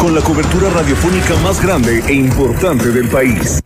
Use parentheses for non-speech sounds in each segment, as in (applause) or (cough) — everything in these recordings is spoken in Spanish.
con la cobertura radiofónica más grande e importante del país.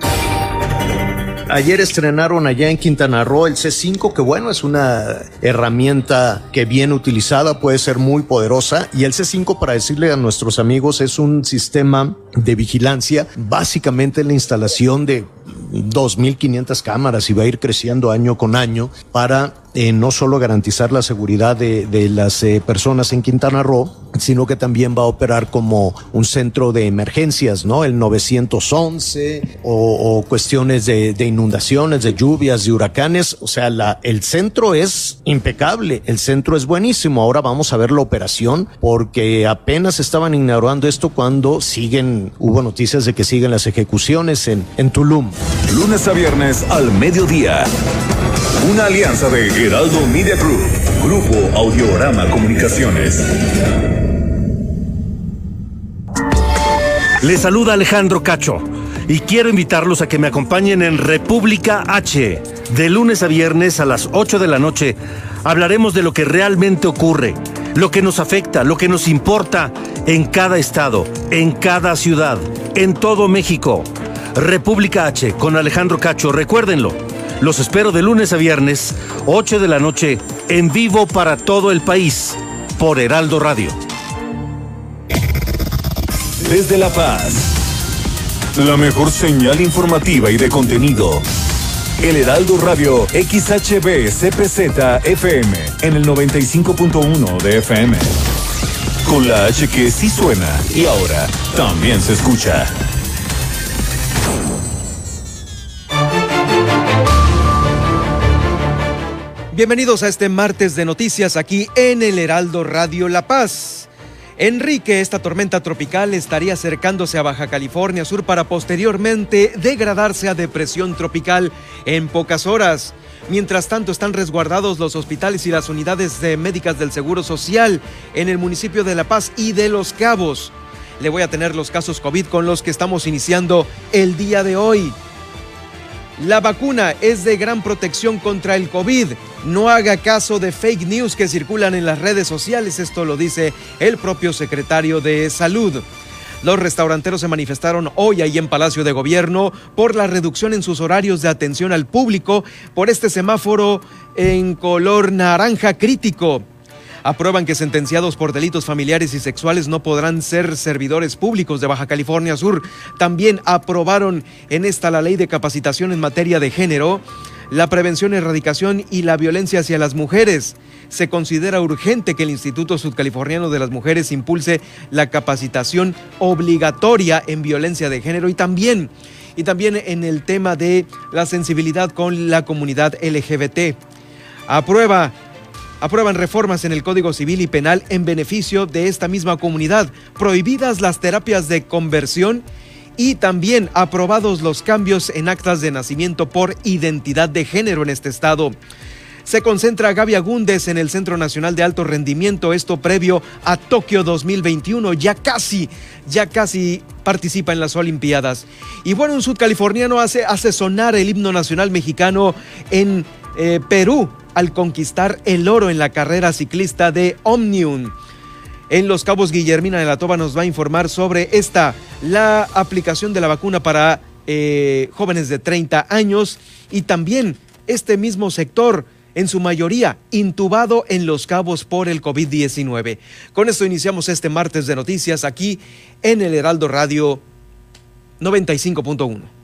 Ayer estrenaron allá en Quintana Roo el C5, que bueno, es una herramienta que bien utilizada puede ser muy poderosa. Y el C5, para decirle a nuestros amigos, es un sistema de vigilancia, básicamente la instalación de 2.500 cámaras y va a ir creciendo año con año para eh, no solo garantizar la seguridad de, de las eh, personas en Quintana Roo, sino que también va a operar como un centro de emergencias, ¿no? El 911 o, cuestiones de, de, inundaciones, de lluvias, de huracanes. O sea, el centro es impecable, el centro es buenísimo. Ahora vamos a ver la operación porque apenas estaban ignorando esto cuando siguen, hubo noticias de que siguen las ejecuciones en, en Tulum. Lunes a viernes al mediodía. Una alianza de Heraldo Media Group, Grupo Audiorama Comunicaciones. Les saluda Alejandro Cacho y quiero invitarlos a que me acompañen en República H. De lunes a viernes a las 8 de la noche hablaremos de lo que realmente ocurre, lo que nos afecta, lo que nos importa en cada estado, en cada ciudad, en todo México. República H con Alejandro Cacho, recuérdenlo. Los espero de lunes a viernes, 8 de la noche, en vivo para todo el país, por Heraldo Radio. Desde La Paz, la mejor señal informativa y de contenido. El Heraldo Radio XHB CPZ FM en el 95.1 de FM. Con la H que sí suena y ahora también se escucha. Bienvenidos a este martes de noticias aquí en el Heraldo Radio La Paz. Enrique, esta tormenta tropical estaría acercándose a Baja California Sur para posteriormente degradarse a depresión tropical en pocas horas. Mientras tanto, están resguardados los hospitales y las unidades de médicas del Seguro Social en el municipio de La Paz y de Los Cabos. Le voy a tener los casos COVID con los que estamos iniciando el día de hoy. La vacuna es de gran protección contra el COVID. No haga caso de fake news que circulan en las redes sociales. Esto lo dice el propio secretario de Salud. Los restauranteros se manifestaron hoy ahí en Palacio de Gobierno por la reducción en sus horarios de atención al público por este semáforo en color naranja crítico aprueban que sentenciados por delitos familiares y sexuales no podrán ser servidores públicos de Baja California Sur. También aprobaron en esta la ley de capacitación en materia de género, la prevención, erradicación y la violencia hacia las mujeres. Se considera urgente que el Instituto Sudcaliforniano de las Mujeres impulse la capacitación obligatoria en violencia de género y también y también en el tema de la sensibilidad con la comunidad LGBT. Aprueba aprueban reformas en el Código Civil y Penal en beneficio de esta misma comunidad, prohibidas las terapias de conversión y también aprobados los cambios en actas de nacimiento por identidad de género en este estado. Se concentra Gaby Agúndez en el Centro Nacional de Alto Rendimiento, esto previo a Tokio 2021, ya casi, ya casi participa en las Olimpiadas. Y bueno, un sudcaliforniano hace, hace sonar el himno nacional mexicano en eh, Perú, al conquistar el oro en la carrera ciclista de Omnium. En Los Cabos, Guillermina de la Toba nos va a informar sobre esta, la aplicación de la vacuna para eh, jóvenes de 30 años y también este mismo sector, en su mayoría intubado en Los Cabos por el COVID-19. Con esto iniciamos este martes de noticias aquí en el Heraldo Radio 95.1.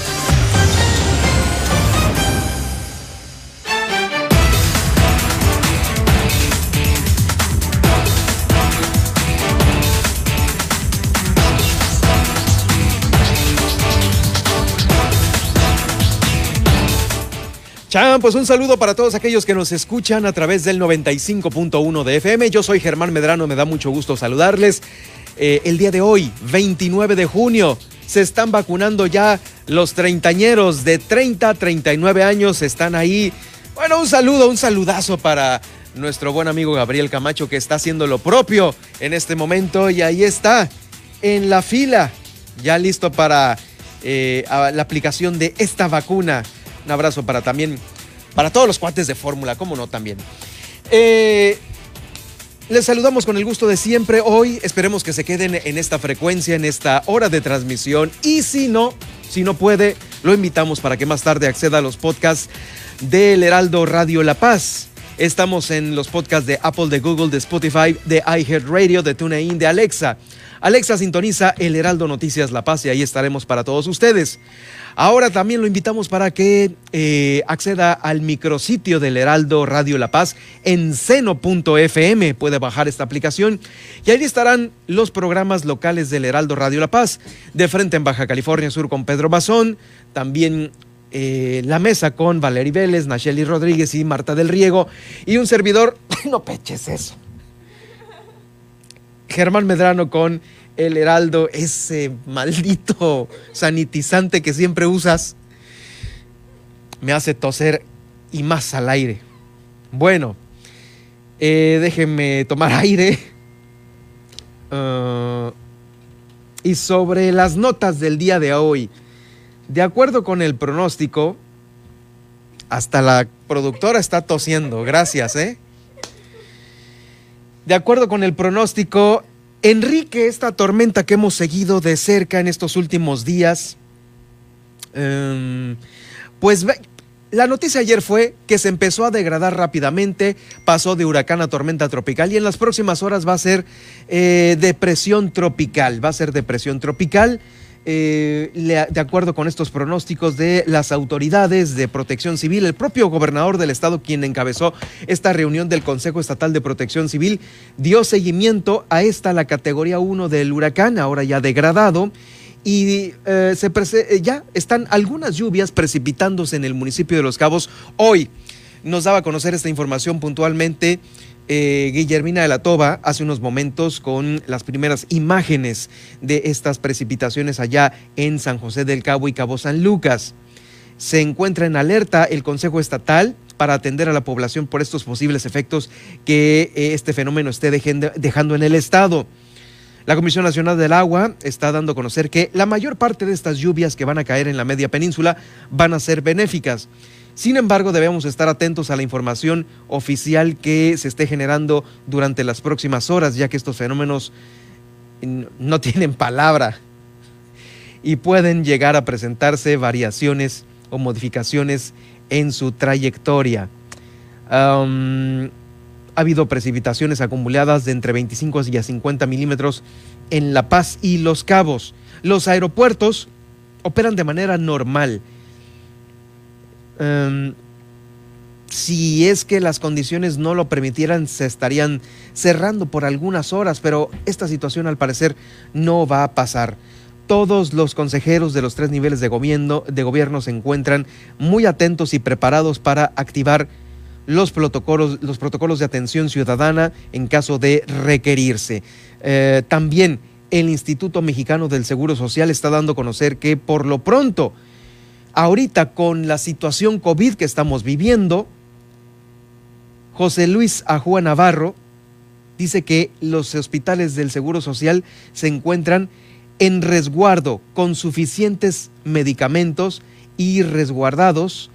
Chan, pues un saludo para todos aquellos que nos escuchan a través del 95.1 de FM. Yo soy Germán Medrano, me da mucho gusto saludarles. Eh, el día de hoy, 29 de junio, se están vacunando ya los treintañeros de 30 a 39 años, están ahí. Bueno, un saludo, un saludazo para nuestro buen amigo Gabriel Camacho que está haciendo lo propio en este momento y ahí está, en la fila, ya listo para eh, la aplicación de esta vacuna. Un abrazo para también, para todos los cuates de fórmula, cómo no también. Eh, les saludamos con el gusto de siempre. Hoy esperemos que se queden en esta frecuencia, en esta hora de transmisión. Y si no, si no puede, lo invitamos para que más tarde acceda a los podcasts del Heraldo Radio La Paz. Estamos en los podcasts de Apple, de Google, de Spotify, de iHeartRadio, de TuneIn, de Alexa. Alexa sintoniza el Heraldo Noticias La Paz y ahí estaremos para todos ustedes. Ahora también lo invitamos para que eh, acceda al micrositio del Heraldo Radio La Paz en seno.fm. Puede bajar esta aplicación y ahí estarán los programas locales del Heraldo Radio La Paz. De frente en Baja California Sur con Pedro Bazón. También eh, la mesa con Valery Vélez, Nacheli Rodríguez y Marta del Riego. Y un servidor, (coughs) no peches eso. Germán Medrano con el Heraldo, ese maldito sanitizante que siempre usas, me hace toser y más al aire. Bueno, eh, déjenme tomar (laughs) aire. Ah, y sobre las notas del día de hoy, de acuerdo con el pronóstico, hasta la productora está tosiendo, gracias, ¿eh? De acuerdo con el pronóstico, Enrique, esta tormenta que hemos seguido de cerca en estos últimos días, em, pues la noticia ayer fue que se empezó a degradar rápidamente, pasó de huracán a tormenta tropical y en las próximas horas va a ser eh, depresión tropical, va a ser depresión tropical. Eh, de acuerdo con estos pronósticos de las autoridades de protección civil, el propio gobernador del estado, quien encabezó esta reunión del Consejo Estatal de Protección Civil, dio seguimiento a esta, la categoría 1 del huracán, ahora ya degradado. Y eh, se eh, ya están algunas lluvias precipitándose en el municipio de Los Cabos. Hoy nos daba a conocer esta información puntualmente eh, Guillermina de la Toba hace unos momentos con las primeras imágenes de estas precipitaciones allá en San José del Cabo y Cabo San Lucas. Se encuentra en alerta el Consejo Estatal para atender a la población por estos posibles efectos que eh, este fenómeno esté dejando en el Estado. La Comisión Nacional del Agua está dando a conocer que la mayor parte de estas lluvias que van a caer en la media península van a ser benéficas. Sin embargo, debemos estar atentos a la información oficial que se esté generando durante las próximas horas, ya que estos fenómenos no (laughs) tienen palabra y pueden llegar a presentarse variaciones o modificaciones en su trayectoria. ha habido precipitaciones acumuladas de entre 25 y a 50 milímetros en La Paz y Los Cabos. Los aeropuertos operan de manera normal Em, si es que las condiciones no lo permitieran, se estarían cerrando por algunas horas, pero esta situación al parecer no va a pasar. Todos los consejeros de los tres niveles de gobierno, se encuentran muy atentos y preparados para activar los protocolos, los protocolos de atención ciudadana en caso de requerirse. Eh, también el Instituto Mexicano del Seguro Social está dando a conocer que por lo pronto ahorita con la situación COVID que estamos viviendo, José Luis Ajua Navarro dice que los hospitales del Seguro Social se encuentran en resguardo con suficientes medicamentos y resguardados,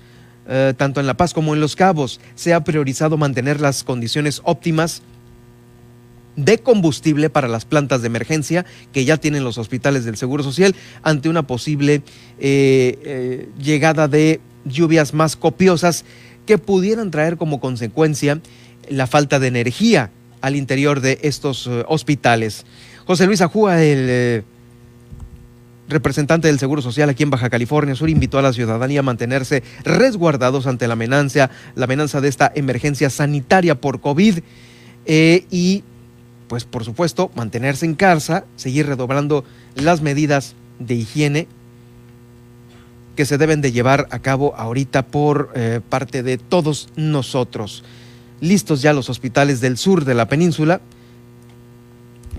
eh, tanto en La Paz como en Los Cabos. Se ha priorizado mantener las condiciones óptimas de combustible para las plantas de emergencia que ya tienen los hospitales del Seguro Social ante una posible eh, eh, llegada de lluvias más copiosas que pudieran traer como consecuencia la falta de energía al interior de estos eh, hospitales. José Luis Ajúa, el representante del Seguro Social aquí en Baja California Sur, invitó a la ciudadanía a mantenerse resguardados ante la amenaza, la amenaza de esta emergencia sanitaria por COVID y pues por supuesto, mantenerse en casa, seguir redoblando las medidas de higiene que se deben de llevar a cabo ahorita por eh, parte de todos nosotros. Listos ya los hospitales del sur de la península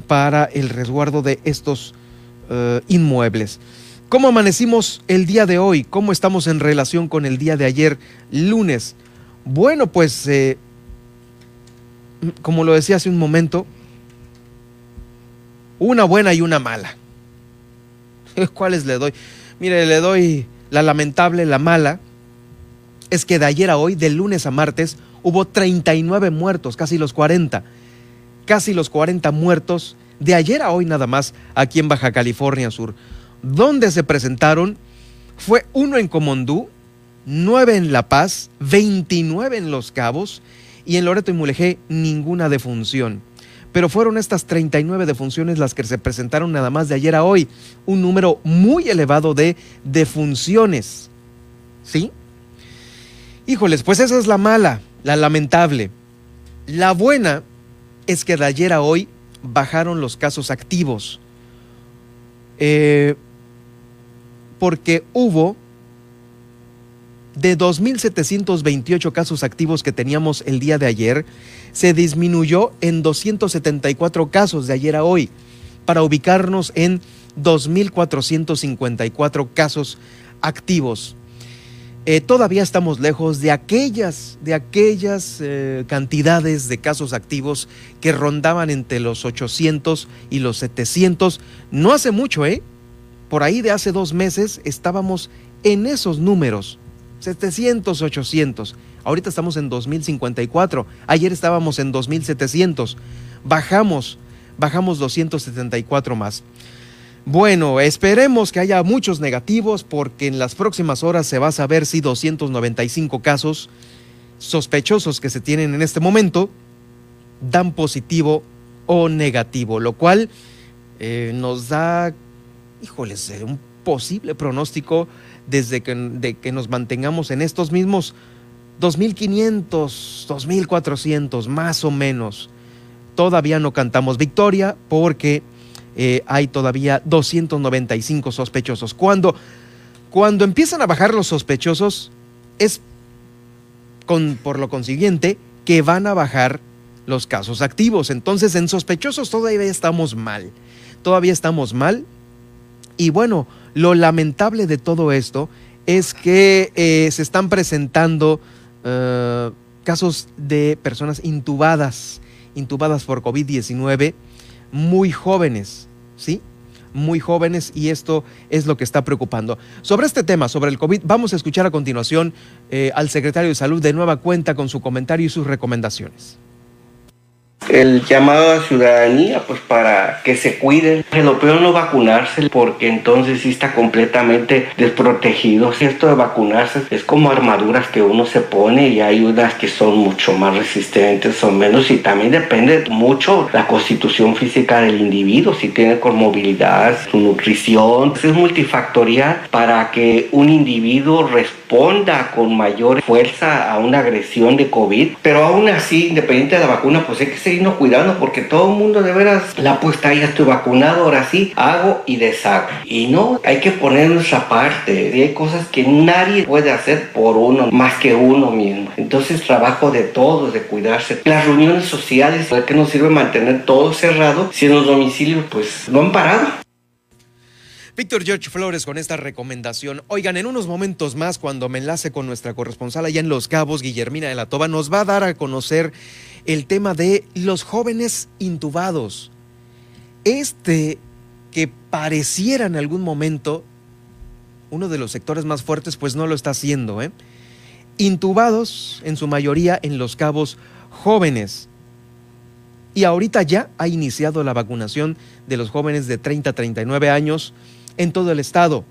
para el resguardo de estos eh, inmuebles. ¿Cómo amanecimos el día de hoy? ¿Cómo estamos en relación con el día de ayer, lunes? Bueno, pues, eh, como lo decía hace un momento, una buena y una mala. (laughs) ¿Cuáles le doy? Mire, le doy la lamentable, la mala. Es que de ayer a hoy, de lunes a martes, hubo 39 muertos, casi los 40. Casi los 40 muertos de ayer a hoy nada más aquí en Baja California Sur donde se presentaron fue uno en Comondú, nueve en La Paz, 29 en Los Cabos y en Loreto y Mulegé ninguna defunción. Pero fueron estas 39 defunciones las que se presentaron nada más de ayer a hoy, un número muy elevado de defunciones. ¿Sí? Híjoles, pues esa es la mala, la lamentable. La buena es que de ayer a hoy bajaron los casos activos. Eh, porque hubo de 2.728 casos activos que teníamos el día de ayer, se disminuyó en 274 casos de ayer a hoy, para ubicarnos en 2.454 casos activos. Eh, todavía estamos lejos de aquellas, de aquellas eh, cantidades de casos activos que rondaban entre los 800 y los 700. No hace mucho, ¿eh? por ahí de hace dos meses estábamos en esos números, 700, 800. Ahorita estamos en 2054. Ayer estábamos en 2700. Bajamos, bajamos 274 más. Bueno, esperemos que haya muchos negativos porque en las próximas horas se va a saber si 295 casos sospechosos que se tienen en este momento dan positivo o negativo, lo cual eh, nos da híjoles, un posible pronóstico desde que, de que nos mantengamos en estos mismos 2.500, 2.400, más o menos. Todavía no cantamos victoria porque eh, hay todavía 295 sospechosos. Cuando, cuando empiezan a bajar los sospechosos, es con, por lo consiguiente que van a bajar los casos activos. Entonces, en sospechosos todavía estamos mal. Todavía estamos mal y bueno, lo lamentable de todo esto es que eh, se están presentando eh, casos de personas intubadas, intubadas por COVID-19, muy jóvenes, ¿sí? Muy jóvenes y esto es lo que está preocupando. Sobre este tema, sobre el COVID, vamos a escuchar a continuación eh, al secretario de Salud de nueva cuenta con su comentario y sus recomendaciones el llamado a la ciudadanía pues para que se cuiden. Lo peor no vacunarse porque entonces sí está completamente desprotegido. Esto de vacunarse es como armaduras que uno se pone y hay unas que son mucho más resistentes o menos y también depende mucho la constitución física del individuo, si tiene movilidad, su nutrición. Es multifactorial para que un individuo responda con mayor fuerza a una agresión de COVID, pero aún así, independiente de la vacuna, pues hay que seguir cuidando porque todo el mundo de veras la puesta ahí, ya estoy vacunado, ahora sí, hago y deshago. Y no, hay que poner nuestra parte. Y hay cosas que nadie puede hacer por uno más que uno mismo. Entonces trabajo de todos, de cuidarse. Las reuniones sociales, ¿para qué nos sirve mantener todo cerrado si en los domicilios pues no han parado? Víctor George Flores con esta recomendación. Oigan, en unos momentos más, cuando me enlace con nuestra corresponsal allá en Los Cabos, Guillermina de la Toba, nos va a dar a conocer el tema de los jóvenes intubados. Este que pareciera en algún momento uno de los sectores más fuertes, pues no lo está haciendo. ¿eh? Intubados en su mayoría en los cabos jóvenes. Y ahorita ya ha iniciado la vacunación de los jóvenes de 30 a 39 años en todo el estado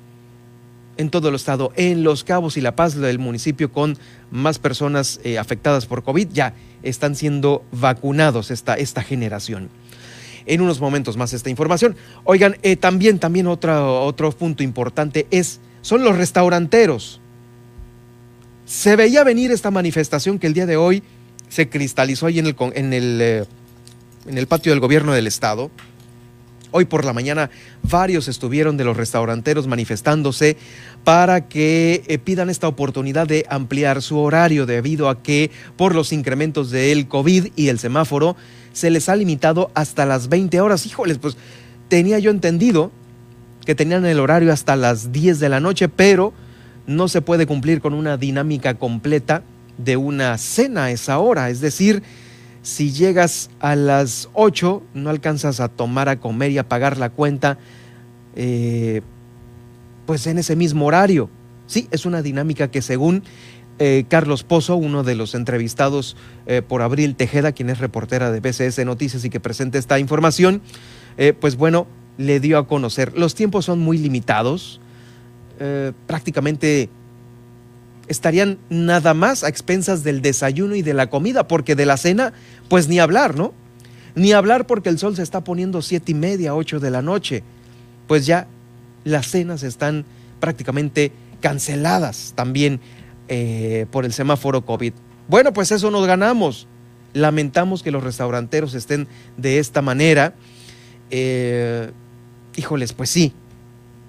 en todo el estado. En Los Cabos y La Paz, del municipio con más personas eh, afectadas por COVID, ya están siendo vacunados esta, esta generación. En unos momentos más esta información. Oigan, eh, también, también otro, otro punto importante es, son los restauranteros. Se veía venir esta manifestación que el día de hoy se cristalizó ahí en el, en el, eh, en el patio del gobierno del estado Hoy por la mañana varios estuvieron de los restauranteros manifestándose para que eh, pidan esta oportunidad de ampliar su horario debido a que por los incrementos del COVID y el semáforo se les ha limitado hasta las 20 horas. Híjoles, pues tenía yo entendido que tenían el horario hasta las 10 de la noche, pero no se puede cumplir con una dinámica completa de una cena a esa hora. Es decir, si llegas a las 8, no alcanzas a tomar, a comer y a pagar la cuenta, eh, pues en ese mismo horario. Sí, es una dinámica que según eh, Carlos Pozo, uno de los entrevistados eh, por Abril Tejeda, quien es reportera de BCS Noticias y que presenta esta información, pues bueno, le dio a conocer. Los tiempos son muy limitados, prácticamente estarían nada más a expensas del desayuno y de la comida, porque de la cena, pues ni hablar, ¿no? Ni hablar porque el sol se está poniendo siete y media, ocho de la noche. Pues ya las cenas están prácticamente canceladas también eh, por el semáforo COVID. Bueno, pues eso nos ganamos. Lamentamos que los restauranteros estén de esta manera. Eh, híjoles, pues sí,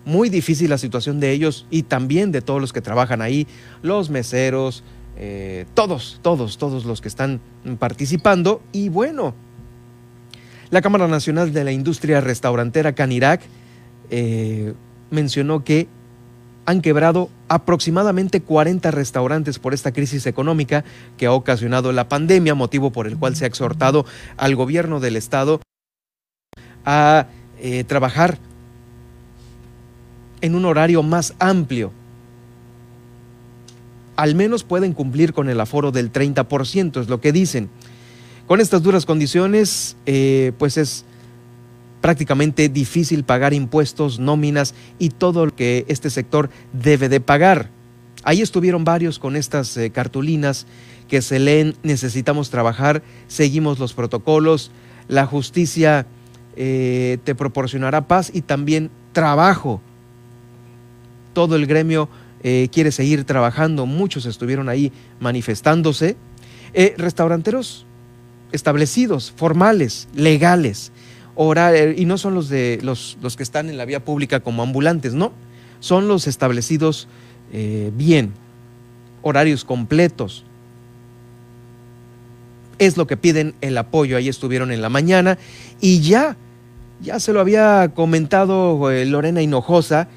muy difícil la situación de ellos y también de todos los que trabajan ahí, los meseros, eh, todos, todos, todos los que están participando. Y bueno, la Cámara Nacional de la Industria Restaurantera Canirac eh, mencionó que han quebrado aproximadamente 40 restaurantes por esta crisis económica que ha ocasionado la pandemia, motivo por el cual se ha exhortado al gobierno del estado a eh, trabajar en un horario más amplio. Al menos pueden cumplir con el aforo del 30%, es lo que dicen. Con estas duras condiciones, eh, pues es prácticamente difícil pagar impuestos, nóminas y todo lo que este sector debe de pagar. Ahí estuvieron varios con estas eh, cartulinas que se leen, necesitamos trabajar, seguimos los protocolos, la justicia eh, te proporcionará paz y también trabajo todo el gremio eh, quiere seguir trabajando, muchos estuvieron ahí manifestándose. Eh, restauranteros establecidos, formales, legales, eh, y no son los, de, los, los, que están en la vía pública como ambulantes, no, son los establecidos bien, horarios completos. Es lo que piden el apoyo, ahí estuvieron en la mañana y ya, ya se lo había comentado Lorena Hinojosa,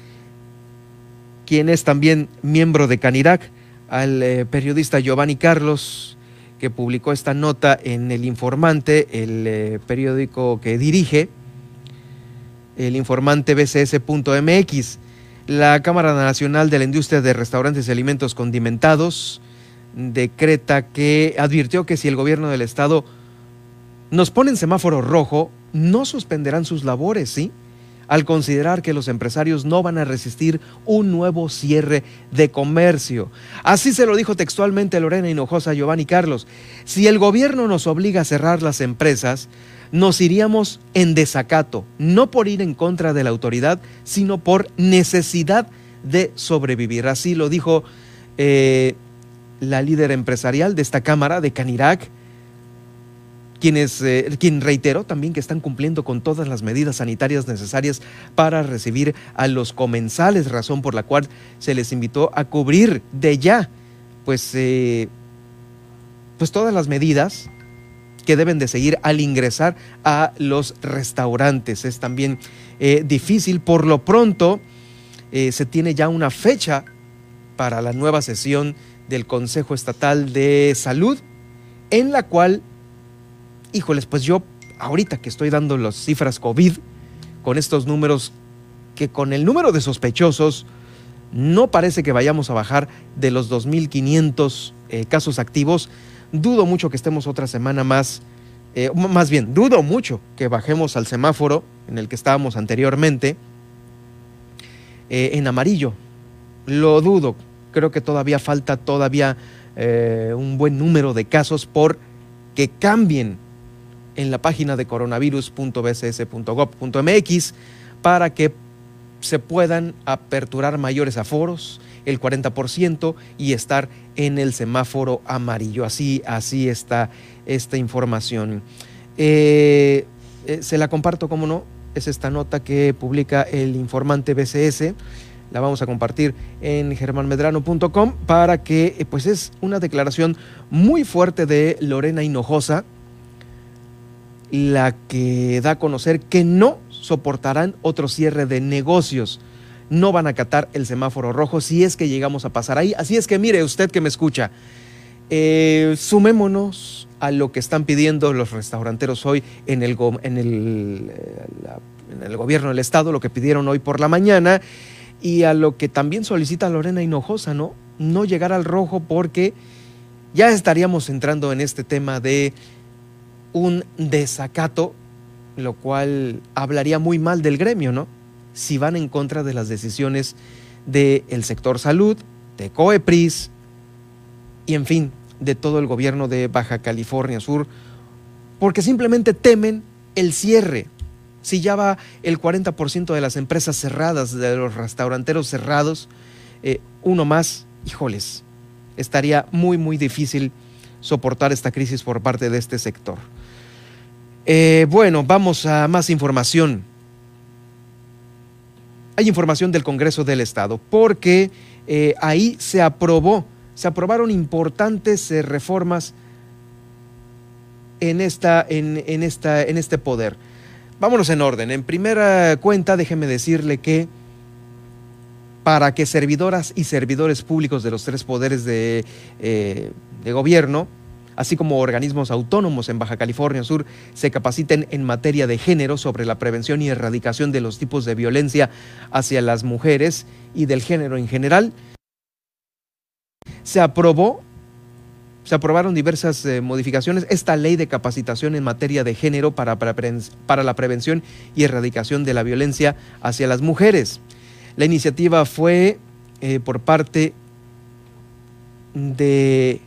quien es también miembro de Canirac, al eh, periodista Giovanni Carlos, que publicó esta nota en El Informante, el eh, periódico que dirige, el informante bcs.mx. La Cámara Nacional de la Industria de Restaurantes y Alimentos Condimentados decreta que advirtió que si el gobierno del estado nos pone en semáforo rojo, no suspenderán sus labores, ¿sí? Al considerar que los empresarios no van a resistir un nuevo cierre de comercio. Así se lo dijo textualmente Lorena Hinojosa Giovanni Carlos. Si el gobierno nos obliga a cerrar las empresas, nos iríamos en desacato, no por ir en contra de la autoridad, sino por necesidad de sobrevivir. Así lo dijo eh, la líder empresarial de esta Cámara de Canirac, quienes, eh, quien reiteró también que están cumpliendo con todas las medidas sanitarias necesarias para recibir a los comensales, razón por la cual se les invitó a cubrir de ya, pues, eh, pues todas las medidas que deben de seguir al ingresar a los restaurantes. Es también eh, difícil, por lo pronto se tiene ya una fecha para la nueva sesión del Consejo Estatal de Salud, en la cual híjoles, pues yo ahorita que estoy dando las cifras COVID, con estos números, que con el número de sospechosos, no parece que vayamos a bajar de los 2.500 eh, casos activos. Dudo mucho que estemos otra semana más, eh, más bien, dudo mucho que bajemos al semáforo en el que estábamos anteriormente eh, en amarillo. Lo dudo. Creo que todavía falta todavía un buen número de casos por que cambien en la página de coronavirus.bcs.gov.mx para que se puedan aperturar mayores aforos, el 40%, y estar en el semáforo amarillo. Así, así está esta información. Eh, eh, se la comparto, como no, es esta nota que publica el informante BCS. La vamos a compartir en germanmedrano.com para que, eh, pues es una declaración muy fuerte de Lorena Hinojosa, la que da a conocer que no soportarán otro cierre de negocios. No van a acatar el semáforo rojo si es que llegamos a pasar ahí. Así es que mire usted que me escucha, eh, sumémonos a lo que están pidiendo los restauranteros hoy en el, en el, eh, en el gobierno del Estado, lo que pidieron hoy por la mañana y a lo que también solicita Lorena Hinojosa, ¿no? No llegar al rojo porque ya estaríamos entrando en este tema de un desacato, lo cual hablaría muy mal del gremio, ¿no? Si van en contra de las decisiones del sector salud, de COEPRIS y en fin, de todo el gobierno de Baja California Sur, porque simplemente temen el cierre. Si ya va el 40% de las empresas cerradas, de los restauranteros cerrados, eh, uno más, híjoles, estaría muy, muy difícil soportar esta crisis por parte de este sector. Eh, bueno, vamos a más información. Hay información del Congreso del Estado, porque eh, ahí se aprobó, se aprobaron importantes eh, reformas en, esta, en, esta, en este poder. Vámonos en orden. En primera cuenta, déjeme decirle que para que servidoras y servidores públicos de los tres poderes de, de gobierno, así como organismos autónomos en Baja California Sur, se capaciten en materia de género sobre la prevención y erradicación de los tipos de violencia hacia las mujeres y del género en general. Se aprobó, se aprobaron diversas eh, modificaciones, esta ley de capacitación en materia de género para, la prevención y erradicación de la violencia hacia las mujeres. La iniciativa fue eh, por parte de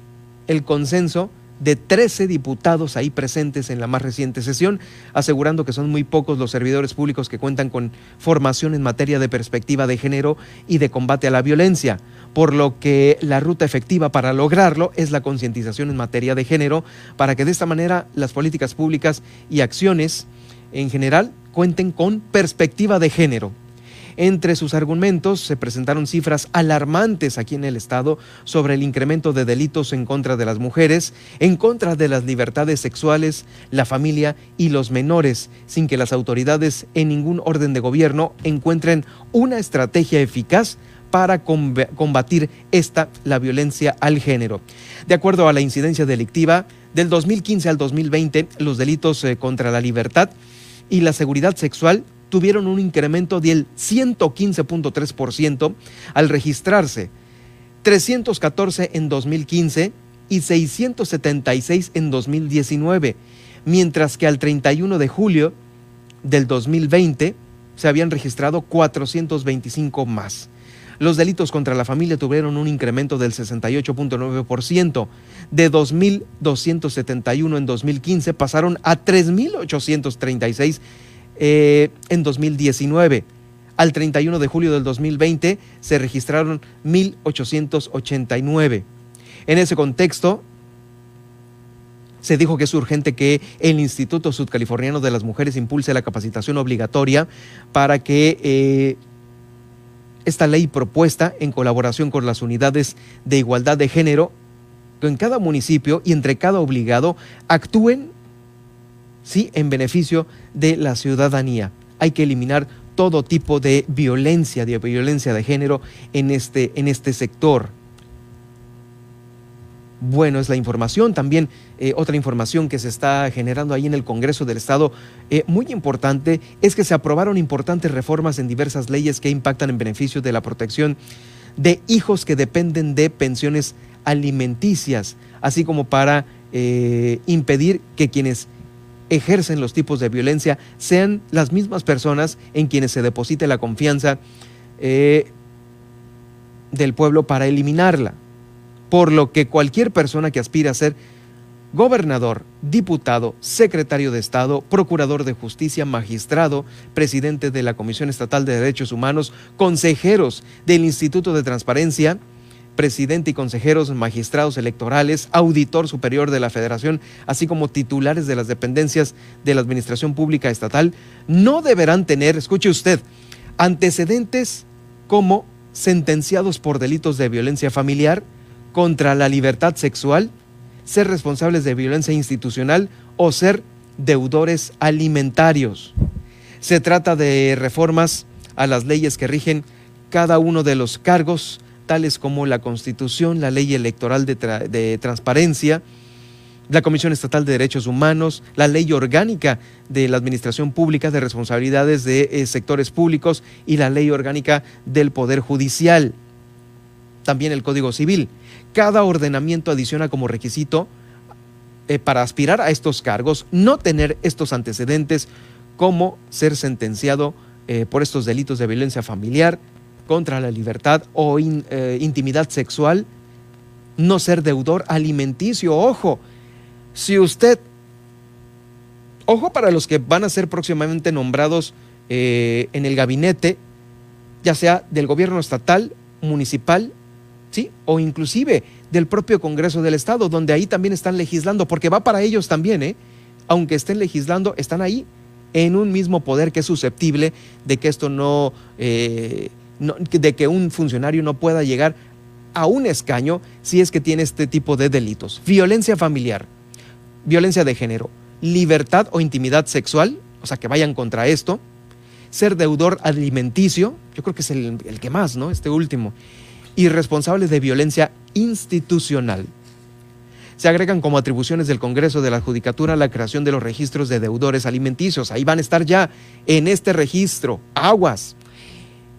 el consenso de 13 diputados ahí presentes en la más reciente sesión, asegurando que son muy pocos los servidores públicos que cuentan con formación en materia de perspectiva de género y de combate a la violencia, por lo que la ruta efectiva para lograrlo es la concientización en materia de género, para que de esta manera las políticas públicas y acciones en general cuenten con perspectiva de género. Entre sus argumentos se presentaron cifras alarmantes aquí en el Estado sobre el incremento de delitos en contra de las mujeres, en contra de las libertades sexuales, la familia y los menores, sin que las autoridades en ningún orden de gobierno encuentren una estrategia eficaz para combatir esta, la violencia al género. De acuerdo a la incidencia delictiva, del 2015 al 2020, los delitos eh, contra la libertad y la seguridad sexual tuvieron un incremento del 115.3% al registrarse 314 en 2015 y 676 en 2019, mientras que al 31 de julio del 2020 se habían registrado 425 más. Los delitos contra la familia tuvieron un incremento del 68.9%. De 2.271 en 2015 pasaron a 3.836 eh, en 2019. Al 31 de julio del 2020 se registraron 1.889. En ese contexto, se dijo que es urgente que el Instituto Sudcaliforniano de las Mujeres impulse la capacitación obligatoria para que eh, esta ley propuesta, en colaboración con las unidades de igualdad de género, en cada municipio y entre cada obligado, actúen sí, en beneficio de la ciudadanía. Hay que eliminar todo tipo de violencia, de violencia de género en este, en este sector. Bueno, es la información. También eh, otra información que se está generando ahí en el Congreso del Estado, eh, muy importante, es que se aprobaron importantes reformas en diversas leyes que impactan en beneficio de la protección de hijos que dependen de pensiones alimenticias, así como para eh, impedir que quienes ejercen los tipos de violencia sean las mismas personas en quienes se deposite la confianza eh, del pueblo para eliminarla. Por lo que cualquier persona que aspire a ser gobernador, diputado, secretario de Estado, procurador de justicia, magistrado, presidente de la Comisión Estatal de Derechos Humanos, consejeros del Instituto de Transparencia, presidente y consejeros, magistrados electorales, auditor superior de la federación, así como titulares de las dependencias de la Administración Pública Estatal, no deberán tener, escuche usted, antecedentes como sentenciados por delitos de violencia familiar, contra la libertad sexual, ser responsables de violencia institucional o ser deudores alimentarios. Se trata de reformas a las leyes que rigen cada uno de los cargos, tales como la Constitución, la Ley Electoral de, Transparencia, la Comisión Estatal de Derechos Humanos, la Ley Orgánica de la Administración Pública de Responsabilidades de eh, Sectores Públicos y la Ley Orgánica del Poder Judicial. También el Código Civil. Cada ordenamiento adiciona como requisito eh, para aspirar a estos cargos no tener estos antecedentes como ser sentenciado eh, por estos delitos de violencia familiar, contra la libertad o intimidad sexual, no ser deudor alimenticio. Ojo, si usted, ojo para los que van a ser próximamente nombrados eh, en el gabinete, ya sea del gobierno estatal, municipal, ¿sí? o inclusive del propio Congreso del Estado, donde ahí también están legislando, porque va para ellos también, ¿eh? aunque estén legislando, están ahí en un mismo poder que es susceptible de que esto no, eh, de que un funcionario no pueda llegar a un escaño si es que tiene este tipo de delitos. Violencia familiar, violencia de género, libertad o intimidad sexual, o sea, que vayan contra esto, ser deudor alimenticio, yo creo que es el, que más, ¿no? Este último, y responsable de violencia institucional. Se agregan como atribuciones del Congreso de la Judicatura la creación de los registros de deudores alimenticios. Ahí van a estar ya en este registro, aguas.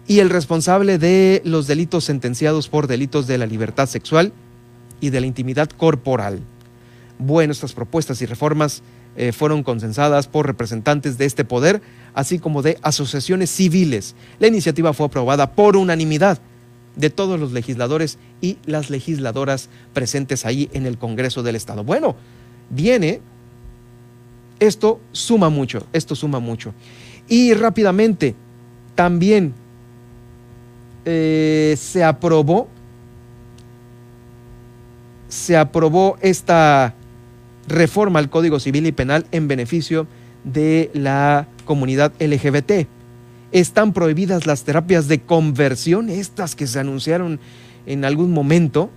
Y el responsable de los delitos sentenciados por delitos de la libertad sexual y de la intimidad corporal. Bueno, estas propuestas y reformas eh, fueron consensadas por representantes de este poder, así como de asociaciones civiles. La iniciativa fue aprobada por unanimidad de todos los legisladores y las legisladoras presentes ahí en el Congreso del Estado. Bueno, viene, esto suma mucho, esto suma mucho. Y rápidamente, también eh, se aprobó, se aprobó esta reforma al Código Civil y Penal en beneficio de la comunidad LGBT. Están prohibidas las terapias de conversión, estas que se anunciaron en algún momento,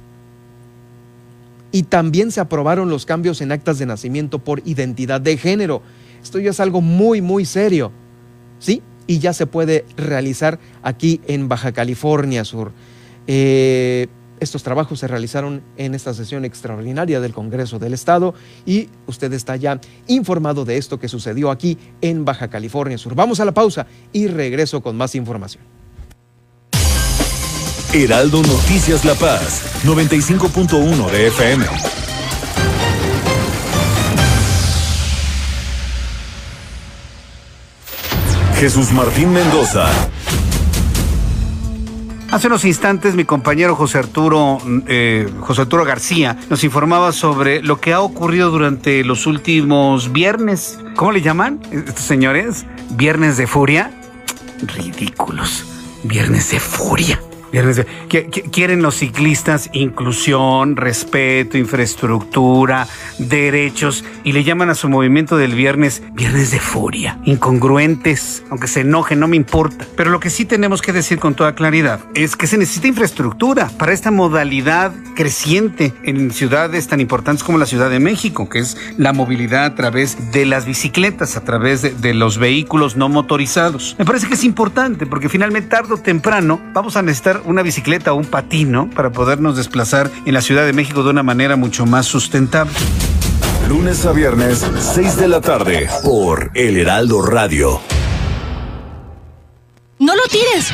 y también se aprobaron los cambios en actas de nacimiento por identidad de género. Esto ya es algo muy, muy serio, ¿sí? Y ya se puede realizar aquí en Baja California Sur. Eh, estos trabajos se realizaron en esta sesión extraordinaria del Congreso del Estado y usted está ya informado de esto que sucedió aquí en Baja California Sur. Vamos a la pausa y regreso con más información. Heraldo Noticias La Paz, 95.1 de FM. Jesús Martín Mendoza Hace unos instantes mi compañero José Arturo, eh, José Arturo García nos informaba sobre lo que ha ocurrido durante los últimos viernes. ¿Cómo le llaman estos señores? ¿Viernes de furia? Ridículos. Viernes de furia. Viernes quieren los ciclistas inclusión, respeto, infraestructura, derechos y le llaman a su movimiento del viernes viernes de furia. Incongruentes, aunque se enojen, no me importa. Pero lo que sí tenemos que decir con toda claridad es que se necesita infraestructura para esta modalidad creciente en ciudades tan importantes como la Ciudad de México, que es la movilidad a través de las bicicletas, a través de, de los vehículos no motorizados. Me parece que es importante porque finalmente tarde o temprano vamos a necesitar una bicicleta o un patino para podernos desplazar en la Ciudad de México de una manera mucho más sustentable. Lunes a viernes, 6 de la tarde, por El Heraldo Radio. ¡No lo tires!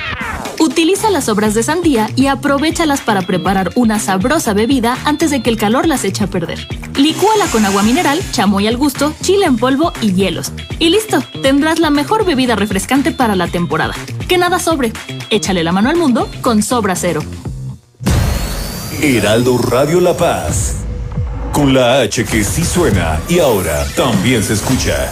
Utiliza las sobras de sandía y aprovechalas para preparar una sabrosa bebida antes de que el calor las eche a perder. Licúala con agua mineral, chamoy al gusto, chile en polvo y hielos. Y listo, tendrás la mejor bebida refrescante para la temporada. Que nada sobre. Échale la mano al mundo con Sobra Cero. Heraldo Radio La Paz. Con la H que sí suena y ahora también se escucha.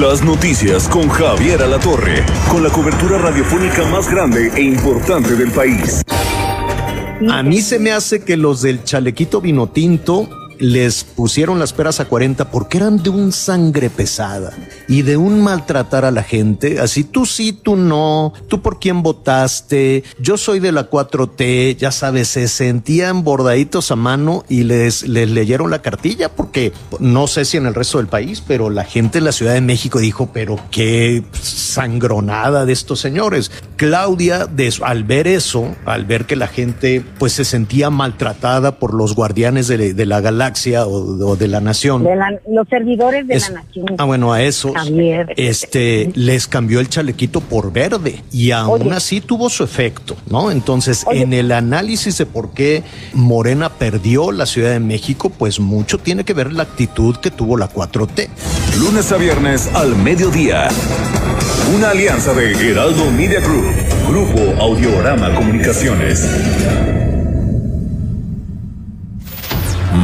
Las noticias con Javier Alatorre, con la cobertura radiofónica más grande e importante del país. A mí se me hace que los del chalequito vino tinto les pusieron las peras a 40 porque eran de un sangre pesada y de un maltratar a la gente, así tú sí, tú no, tú por quién votaste, yo soy de la 4T, ya sabes, se sentían bordaditos a mano y les, les leyeron la cartilla porque no sé si en el resto del país, pero la gente en la Ciudad de México dijo, pero qué sangronada de estos señores. Claudia, al ver eso, al ver que la gente pues se sentía maltratada por los guardianes de, de la galaxia, o, de la nación. De los servidores de la nación. Ah, bueno, a esos este les cambió el chalequito por verde y aún así tuvo su efecto, ¿no? Entonces, en el análisis de por qué Morena perdió la Ciudad de México, pues mucho tiene que ver la actitud que tuvo la 4T. Lunes a viernes al mediodía. Una alianza de Heraldo Media Group, Grupo Audiorama Comunicaciones.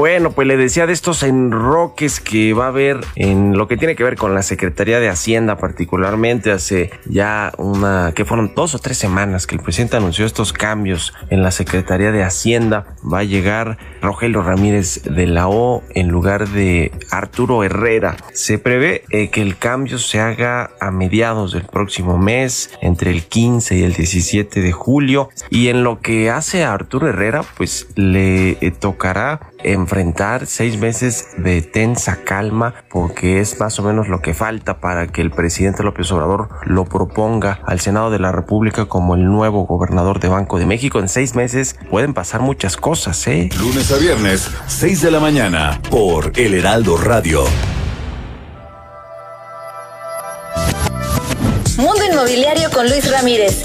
Bueno, pues le decía de estos enroques que va a haber en lo que tiene que ver con la Secretaría de Hacienda, particularmente hace ya una, que fueron dos o tres semanas que el presidente anunció estos cambios en la Secretaría de Hacienda. Va a llegar Rogelio Ramírez de la O en lugar de Arturo Herrera. Se prevé eh, que el cambio se haga a mediados del próximo mes, entre el 15 y el 17 de julio. Y en lo que hace a Arturo Herrera, pues le eh, tocará enfrentar seis meses de tensa calma porque es más o menos lo que falta para que el presidente López Obrador lo proponga al Senado de la República como el nuevo gobernador de Banco de México. En seis meses pueden pasar muchas cosas, ¿eh? Lunes a viernes, 6 de la mañana, por El Heraldo Radio. Mundo Inmobiliario con Luis Ramírez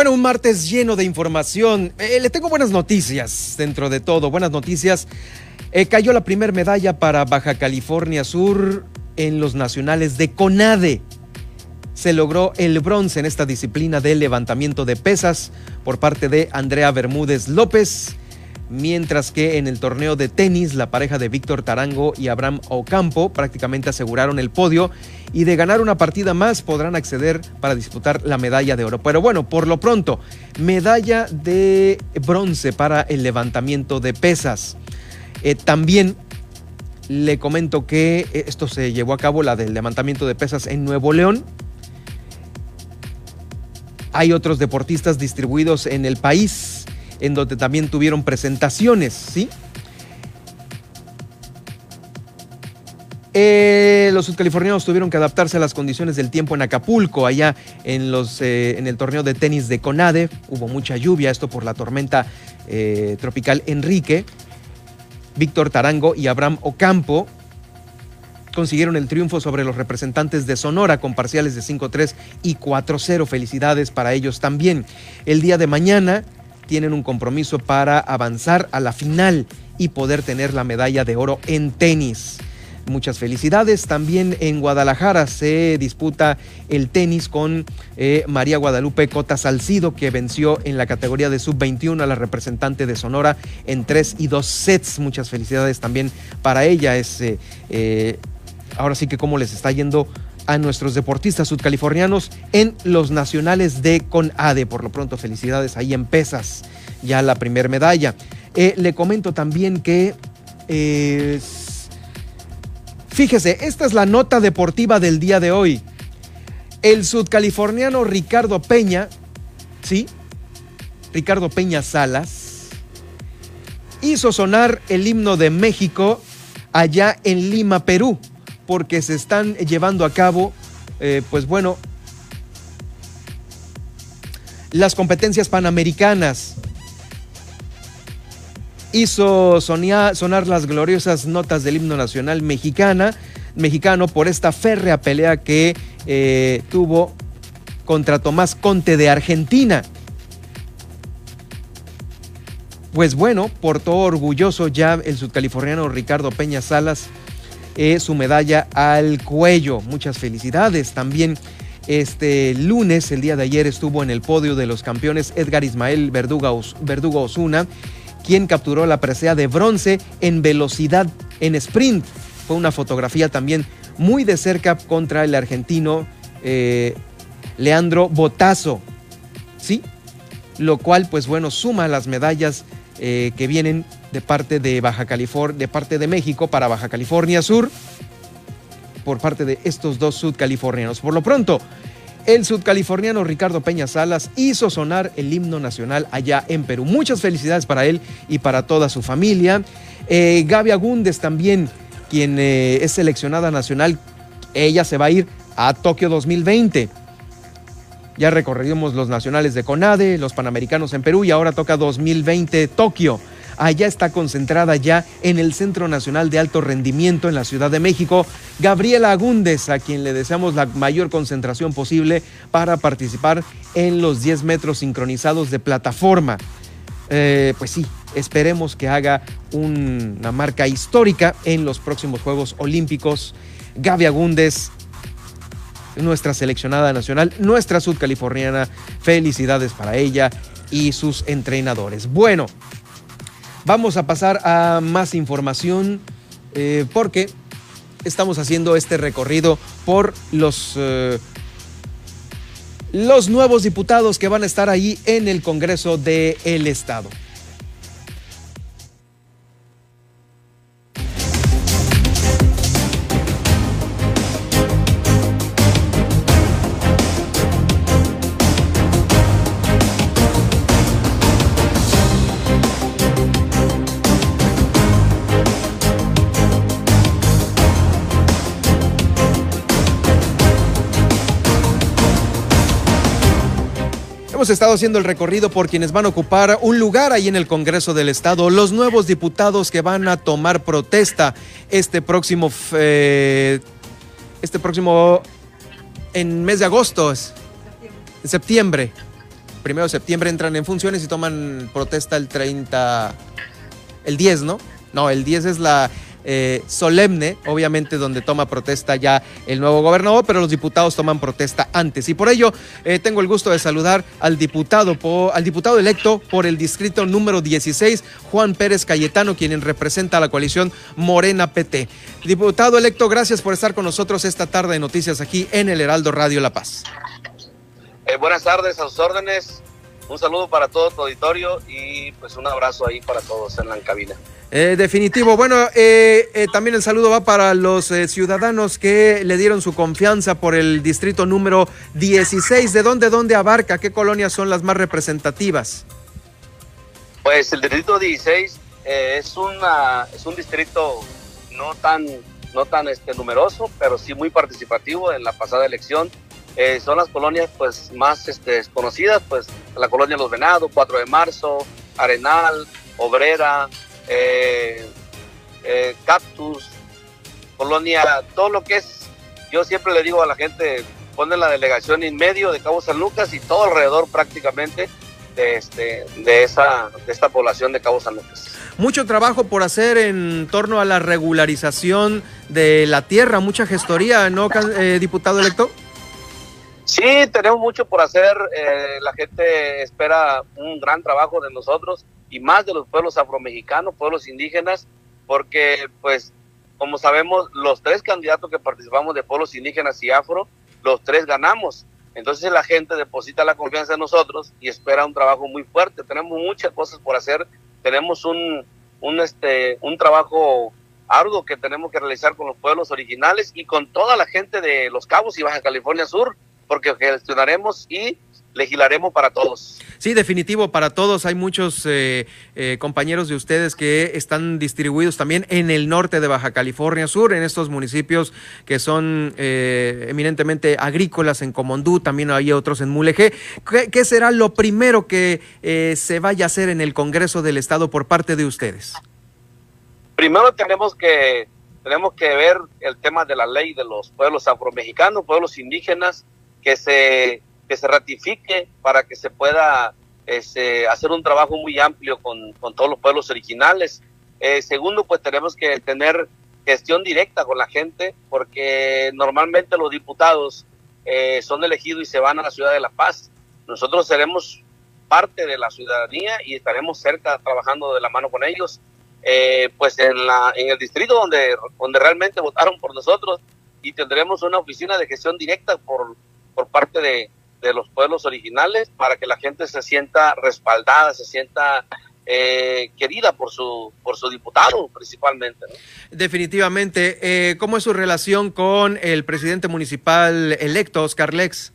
Bueno, un martes lleno de información. Eh, le tengo buenas noticias dentro de todo. Buenas noticias. Eh, cayó la primera medalla para Baja California Sur en los nacionales de CONADE. Se logró el bronce en esta disciplina de levantamiento de pesas por parte de Andrea Bermúdez López mientras que en el torneo de tenis la pareja de Víctor Tarango y Abraham Ocampo prácticamente aseguraron el podio y de ganar una partida más podrán acceder para disputar la medalla de oro. Pero bueno, por lo pronto, medalla de bronce para el levantamiento de pesas. Eh, también le comento que eh, esto se llevó a cabo, la del levantamiento de pesas en Nuevo León. Hay otros deportistas distribuidos en el país en donde también tuvieron presentaciones, ¿sí? Eh, los sudcalifornianos tuvieron que adaptarse a las condiciones del tiempo en Acapulco, allá en, los, eh, en el torneo de tenis de CONADE. Hubo mucha lluvia, esto por la tormenta eh, tropical Enrique. Víctor Tarango y Abraham Ocampo consiguieron el triunfo sobre los representantes de Sonora con parciales de 5-3 y 4-0. Felicidades para ellos también. El día de mañana tienen un compromiso para avanzar a la final y poder tener la medalla de oro en tenis. Muchas felicidades. También en Guadalajara se disputa el tenis con eh, María Guadalupe Cota Salcido, que venció en la categoría de sub-21 a la representante de Sonora en tres y dos sets. Muchas felicidades también para ella. Es, eh, eh, ahora sí que cómo les está yendo a nuestros deportistas sudcalifornianos en los nacionales de CONADE. Por lo pronto, felicidades ahí en pesas, ya la primer medalla. Eh, le comento también que, eh, fíjese, esta es la nota deportiva del día de hoy. El sudcaliforniano Ricardo Peña, ¿sí? Ricardo Peña Salas, hizo sonar el himno de México allá en Lima, Perú porque se están llevando a cabo, eh, pues bueno, las competencias panamericanas. Hizo sonar las gloriosas notas del himno nacional mexicana, mexicano por esta férrea pelea que eh, tuvo contra Tomás Conte de Argentina. Pues bueno, portó orgulloso ya el sudcaliforniano Ricardo Peña Salas su medalla al cuello. Muchas felicidades. También este lunes, el día de ayer, estuvo en el podio de los campeones Edgar Ismael Verdugo Osuna, quien capturó la presea de bronce en velocidad en sprint. Fue una fotografía también muy de cerca contra el argentino eh, Leandro Botazo. ¿Sí? Lo cual, pues bueno, suma las medallas eh, que vienen de parte de Baja California, de parte de México para Baja California Sur, por parte de estos dos sudcalifornianos. Por lo pronto, el sudcaliforniano Ricardo Peña Salas hizo sonar el himno nacional allá en Perú. Muchas felicidades para él y para toda su familia. Eh, Gaby también, quien eh, es seleccionada nacional, ella se va a ir a Tokio 2020. Ya recorrimos los nacionales de CONADE, los panamericanos en Perú y ahora toca 2020 Tokio allá está concentrada ya en el Centro Nacional de Alto Rendimiento en la Ciudad de México, Gabriela Agúndez, a quien le deseamos la mayor concentración posible para participar en los 10 metros sincronizados de plataforma. Eh, pues sí, esperemos que haga una marca histórica en los próximos Juegos Olímpicos. Gaby Agúndez, nuestra seleccionada nacional, nuestra sudcaliforniana, felicidades para ella y sus entrenadores. Bueno, Vamos a pasar a más información eh, porque estamos haciendo este recorrido por los, eh, los nuevos diputados que van a estar ahí en el Congreso del el Estado. Hemos estado haciendo el recorrido por quienes van a ocupar un lugar ahí en el Congreso del Estado, los nuevos diputados que van a tomar protesta este próximo, eh, este próximo, en mes de agosto, en septiembre. Primero de septiembre entran en funciones y toman protesta el 30, el 10, ¿no? No, el 10 es la eh, solemne, obviamente donde toma protesta ya el nuevo gobernador, pero los diputados toman protesta antes. Y por ello eh, tengo el gusto de saludar al diputado, al diputado electo por el distrito número 16, Juan Pérez Cayetano, quien representa a la coalición Morena PT. Diputado electo, gracias por estar con nosotros esta tarde de noticias aquí en el Heraldo Radio La Paz. Eh, buenas tardes, a sus órdenes. Un saludo para todo tu auditorio y pues un abrazo ahí para todos en la cabina. Eh, definitivo. Bueno, eh, eh, también el saludo va para los ciudadanos que le dieron su confianza por el distrito número 16. ¿De dónde, dónde abarca? ¿Qué colonias son las más representativas? Pues el distrito 16 es, una, es un distrito no tan, no tan este, numeroso, pero sí muy participativo en la pasada elección. Son las colonias pues más este, desconocidas, pues la colonia Los Venados, 4 de marzo, Arenal, Obrera, eh, eh, cactus, colonia, todo lo que es, yo siempre le digo a la gente, ponen la delegación en medio de Cabo San Lucas y todo alrededor prácticamente de, este, de, esa, de esta población de Cabo San Lucas. Mucho trabajo por hacer en torno a la regularización de la tierra, mucha gestoría, ¿no, eh, diputado electo? Sí, tenemos mucho por hacer. la gente espera un gran trabajo de nosotros y más de los pueblos afromexicanos, pueblos indígenas, porque pues como sabemos, los tres candidatos que participamos de pueblos indígenas y afro, los tres ganamos. Entonces la gente deposita la confianza en nosotros y espera un trabajo muy fuerte. Tenemos muchas cosas por hacer. Tenemos un, un, este, un trabajo arduo que tenemos que realizar con los pueblos originales y con toda la gente de Los Cabos y Baja California Sur, porque gestionaremos y legislaremos para todos. Sí, definitivo para todos. Hay muchos eh, eh, compañeros de ustedes que están distribuidos también en el norte de Baja California Sur, en estos municipios que son eh, eminentemente agrícolas, en Comondú, también hay otros en Mulegé. ¿Qué, será lo primero que se vaya a hacer en el Congreso del Estado por parte de ustedes? Primero tenemos que tenemos que ver el tema de la ley de los pueblos afromexicanos, pueblos indígenas, que se que se ratifique para que se pueda este, hacer un trabajo muy amplio con, todos los pueblos originales. Eh, segundo, pues tenemos que tener gestión directa con la gente, porque normalmente los diputados eh, son elegidos y se van a la ciudad de La Paz. Nosotros seremos parte de la ciudadanía y estaremos cerca trabajando de la mano con ellos, eh, pues en, la, en el distrito donde, donde realmente votaron por nosotros y tendremos una oficina de gestión directa por, por parte de, de los pueblos originales para que la gente se sienta respaldada, se sienta eh, querida por su, por su diputado principalmente. Definitivamente. Eh, ¿Cómo es su relación con el presidente municipal electo, Oscar Lex?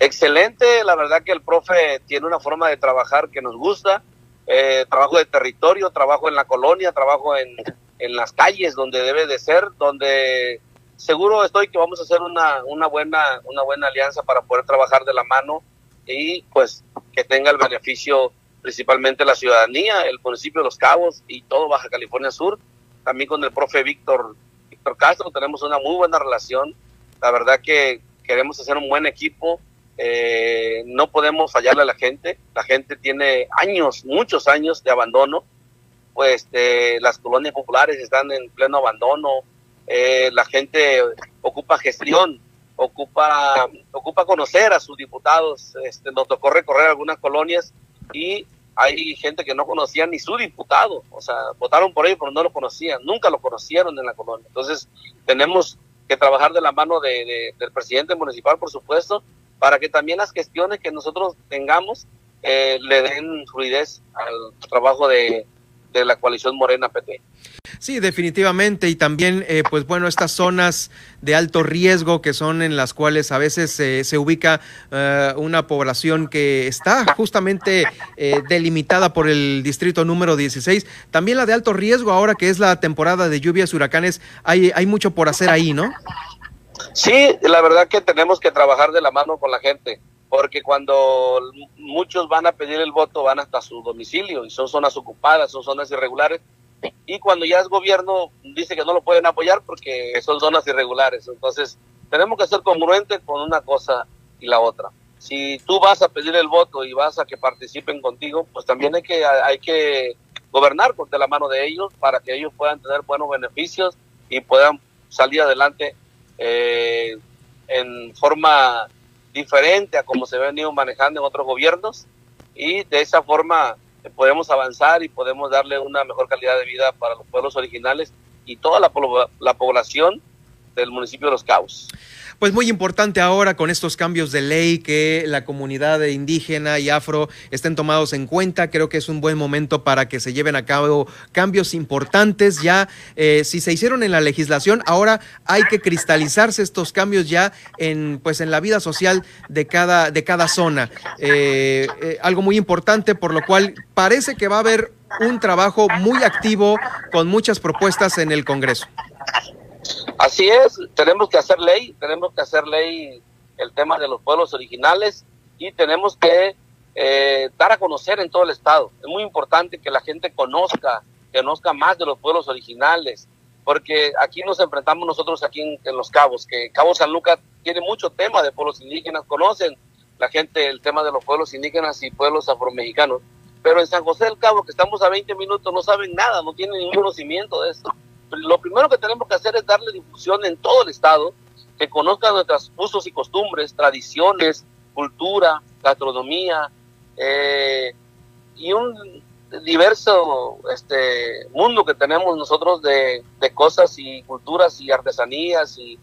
Excelente, la verdad que el profe tiene una forma de trabajar que nos gusta. Eh, trabajo de territorio, trabajo en la colonia, trabajo en, en las calles donde debe de ser, donde seguro estoy que vamos a hacer una, una, buena, una buena alianza para poder trabajar de la mano y pues que tenga el beneficio principalmente la ciudadanía, el municipio de Los Cabos y todo Baja California Sur. También con el profe Víctor, Víctor Castro tenemos una muy buena relación. La verdad que queremos hacer un buen equipo. Eh, no podemos fallarle a la gente. La gente tiene años, muchos años de abandono. Pues eh, las colonias populares están en pleno abandono eh, la gente ocupa gestión, ocupa, ocupa conocer a sus diputados. Este, nos tocó recorrer algunas colonias y hay gente que no conocía ni su diputado, o sea, votaron por ellos pero no lo conocían, nunca lo conocieron en la colonia. Entonces, tenemos que trabajar de la mano de, del presidente municipal, por supuesto, para que también las gestiones que nosotros tengamos eh, le den fluidez al trabajo de, de la coalición Morena PT. Sí, definitivamente. Y también, eh, pues bueno, estas zonas de alto riesgo que son en las cuales a veces se ubica eh, una población que está justamente eh, delimitada por el distrito número 16. También la de alto riesgo, ahora que es la temporada de lluvias, huracanes, hay, hay mucho por hacer ahí, ¿no? Sí, la verdad que tenemos que trabajar de la mano con la gente porque cuando muchos van a pedir el voto van hasta su domicilio y son zonas ocupadas, son zonas irregulares y cuando ya es gobierno dice que no lo pueden apoyar porque son zonas irregulares. Entonces tenemos que ser congruentes con una cosa y la otra. Si tú vas a pedir el voto y vas a que participen contigo, pues también hay que, hay que gobernar de la mano de ellos para que ellos puedan tener buenos beneficios y puedan salir adelante eh, en forma diferente a como se ha venido manejando en otros gobiernos y de esa forma podemos avanzar y podemos darle una mejor calidad de vida para los pueblos originales y toda la, la población del municipio de Los Cabos. Pues muy importante ahora con estos cambios de ley que la comunidad indígena y afro estén tomados en cuenta. Creo que es un buen momento para que se lleven a cabo cambios importantes. Ya, eh, si se hicieron en la legislación, ahora hay que cristalizarse estos cambios ya en, pues, en la vida social de cada, de cada zona. Eh, eh, algo muy importante, por lo cual parece que va a haber un trabajo muy activo con muchas propuestas en el Congreso. Así es, tenemos que hacer ley, tenemos que hacer ley el tema de los pueblos originales y tenemos que eh, dar a conocer en todo el estado. Es muy importante que la gente conozca, conozca más de los pueblos originales, porque aquí nos enfrentamos nosotros aquí en, Los Cabos, que Cabo San Lucas tiene mucho tema de pueblos indígenas, conocen la gente el tema de los pueblos indígenas y pueblos afromexicanos, pero en San José del Cabo, que estamos a 20 minutos, no saben nada, no tienen ningún conocimiento de esto lo primero que tenemos que hacer es darle difusión en todo el estado, que conozcan nuestros usos y costumbres, tradiciones, cultura, gastronomía, eh, y un, diverso este mundo que tenemos nosotros de, cosas y culturas y artesanías y,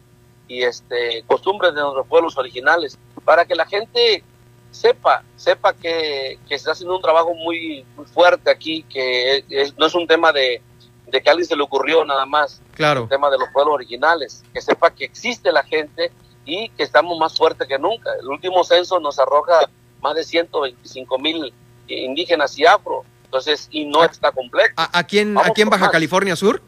este costumbres de nuestros pueblos originales. Para que la gente sepa sepa que, se está haciendo un trabajo muy, fuerte aquí que no es un tema de, de que a alguien se le ocurrió nada más claro el tema de los pueblos originales que sepa que existe la gente y que estamos más fuertes que nunca el último censo nos arroja más de 125 mil indígenas y afro entonces, y no está completo. ¿A, aquí, en, aquí en Baja California Sur?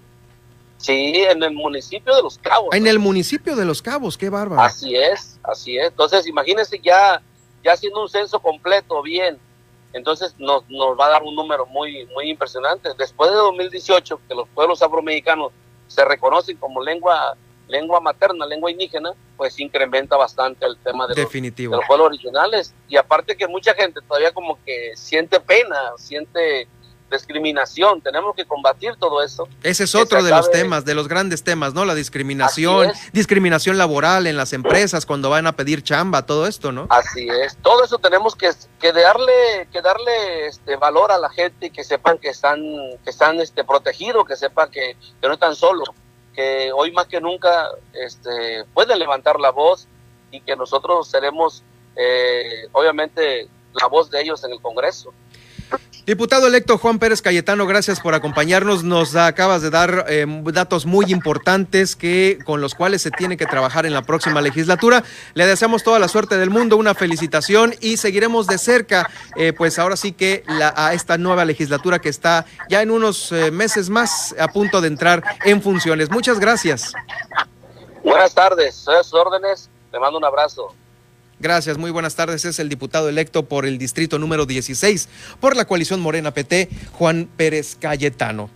Sí, en el municipio de Los Cabos. En el municipio de Los Cabos, qué bárbaro. Así es, así es. Entonces, imagínense ya, ya haciendo un censo completo, bien, entonces nos, nos va a dar un número muy, muy impresionante. Después de 2018, que los pueblos afromexicanos se reconocen como lengua lengua materna, lengua indígena, pues incrementa bastante el tema de. Los, pueblos originales. Y aparte que mucha gente todavía como que siente pena, siente discriminación, tenemos que combatir todo eso. Ese es otro de los temas, de los grandes temas, ¿no? La discriminación, discriminación laboral en las empresas cuando van a pedir chamba, todo esto, ¿no? Así es, todo eso tenemos que, que darle, que darle este valor a la gente y que sepan que están, que están este, protegidos, que sepan que, que no están solos que hoy más que nunca este, pueden levantar la voz y que nosotros seremos, eh, obviamente, la voz de ellos en el Congreso. Diputado electo Juan Pérez Cayetano, gracias por acompañarnos. Nos acabas de dar eh, datos muy importantes que con los cuales se tiene que trabajar en la próxima legislatura. Le deseamos toda la suerte del mundo, una felicitación y seguiremos de cerca, eh, pues ahora sí que a esta nueva legislatura que está ya en unos eh, meses más a punto de entrar en funciones. Muchas gracias. Buenas tardes, soy a sus órdenes. Le mando un abrazo. Gracias, muy buenas tardes. Es el diputado electo por el distrito número 16 por la coalición Morena PT, Juan Pérez Cayetano.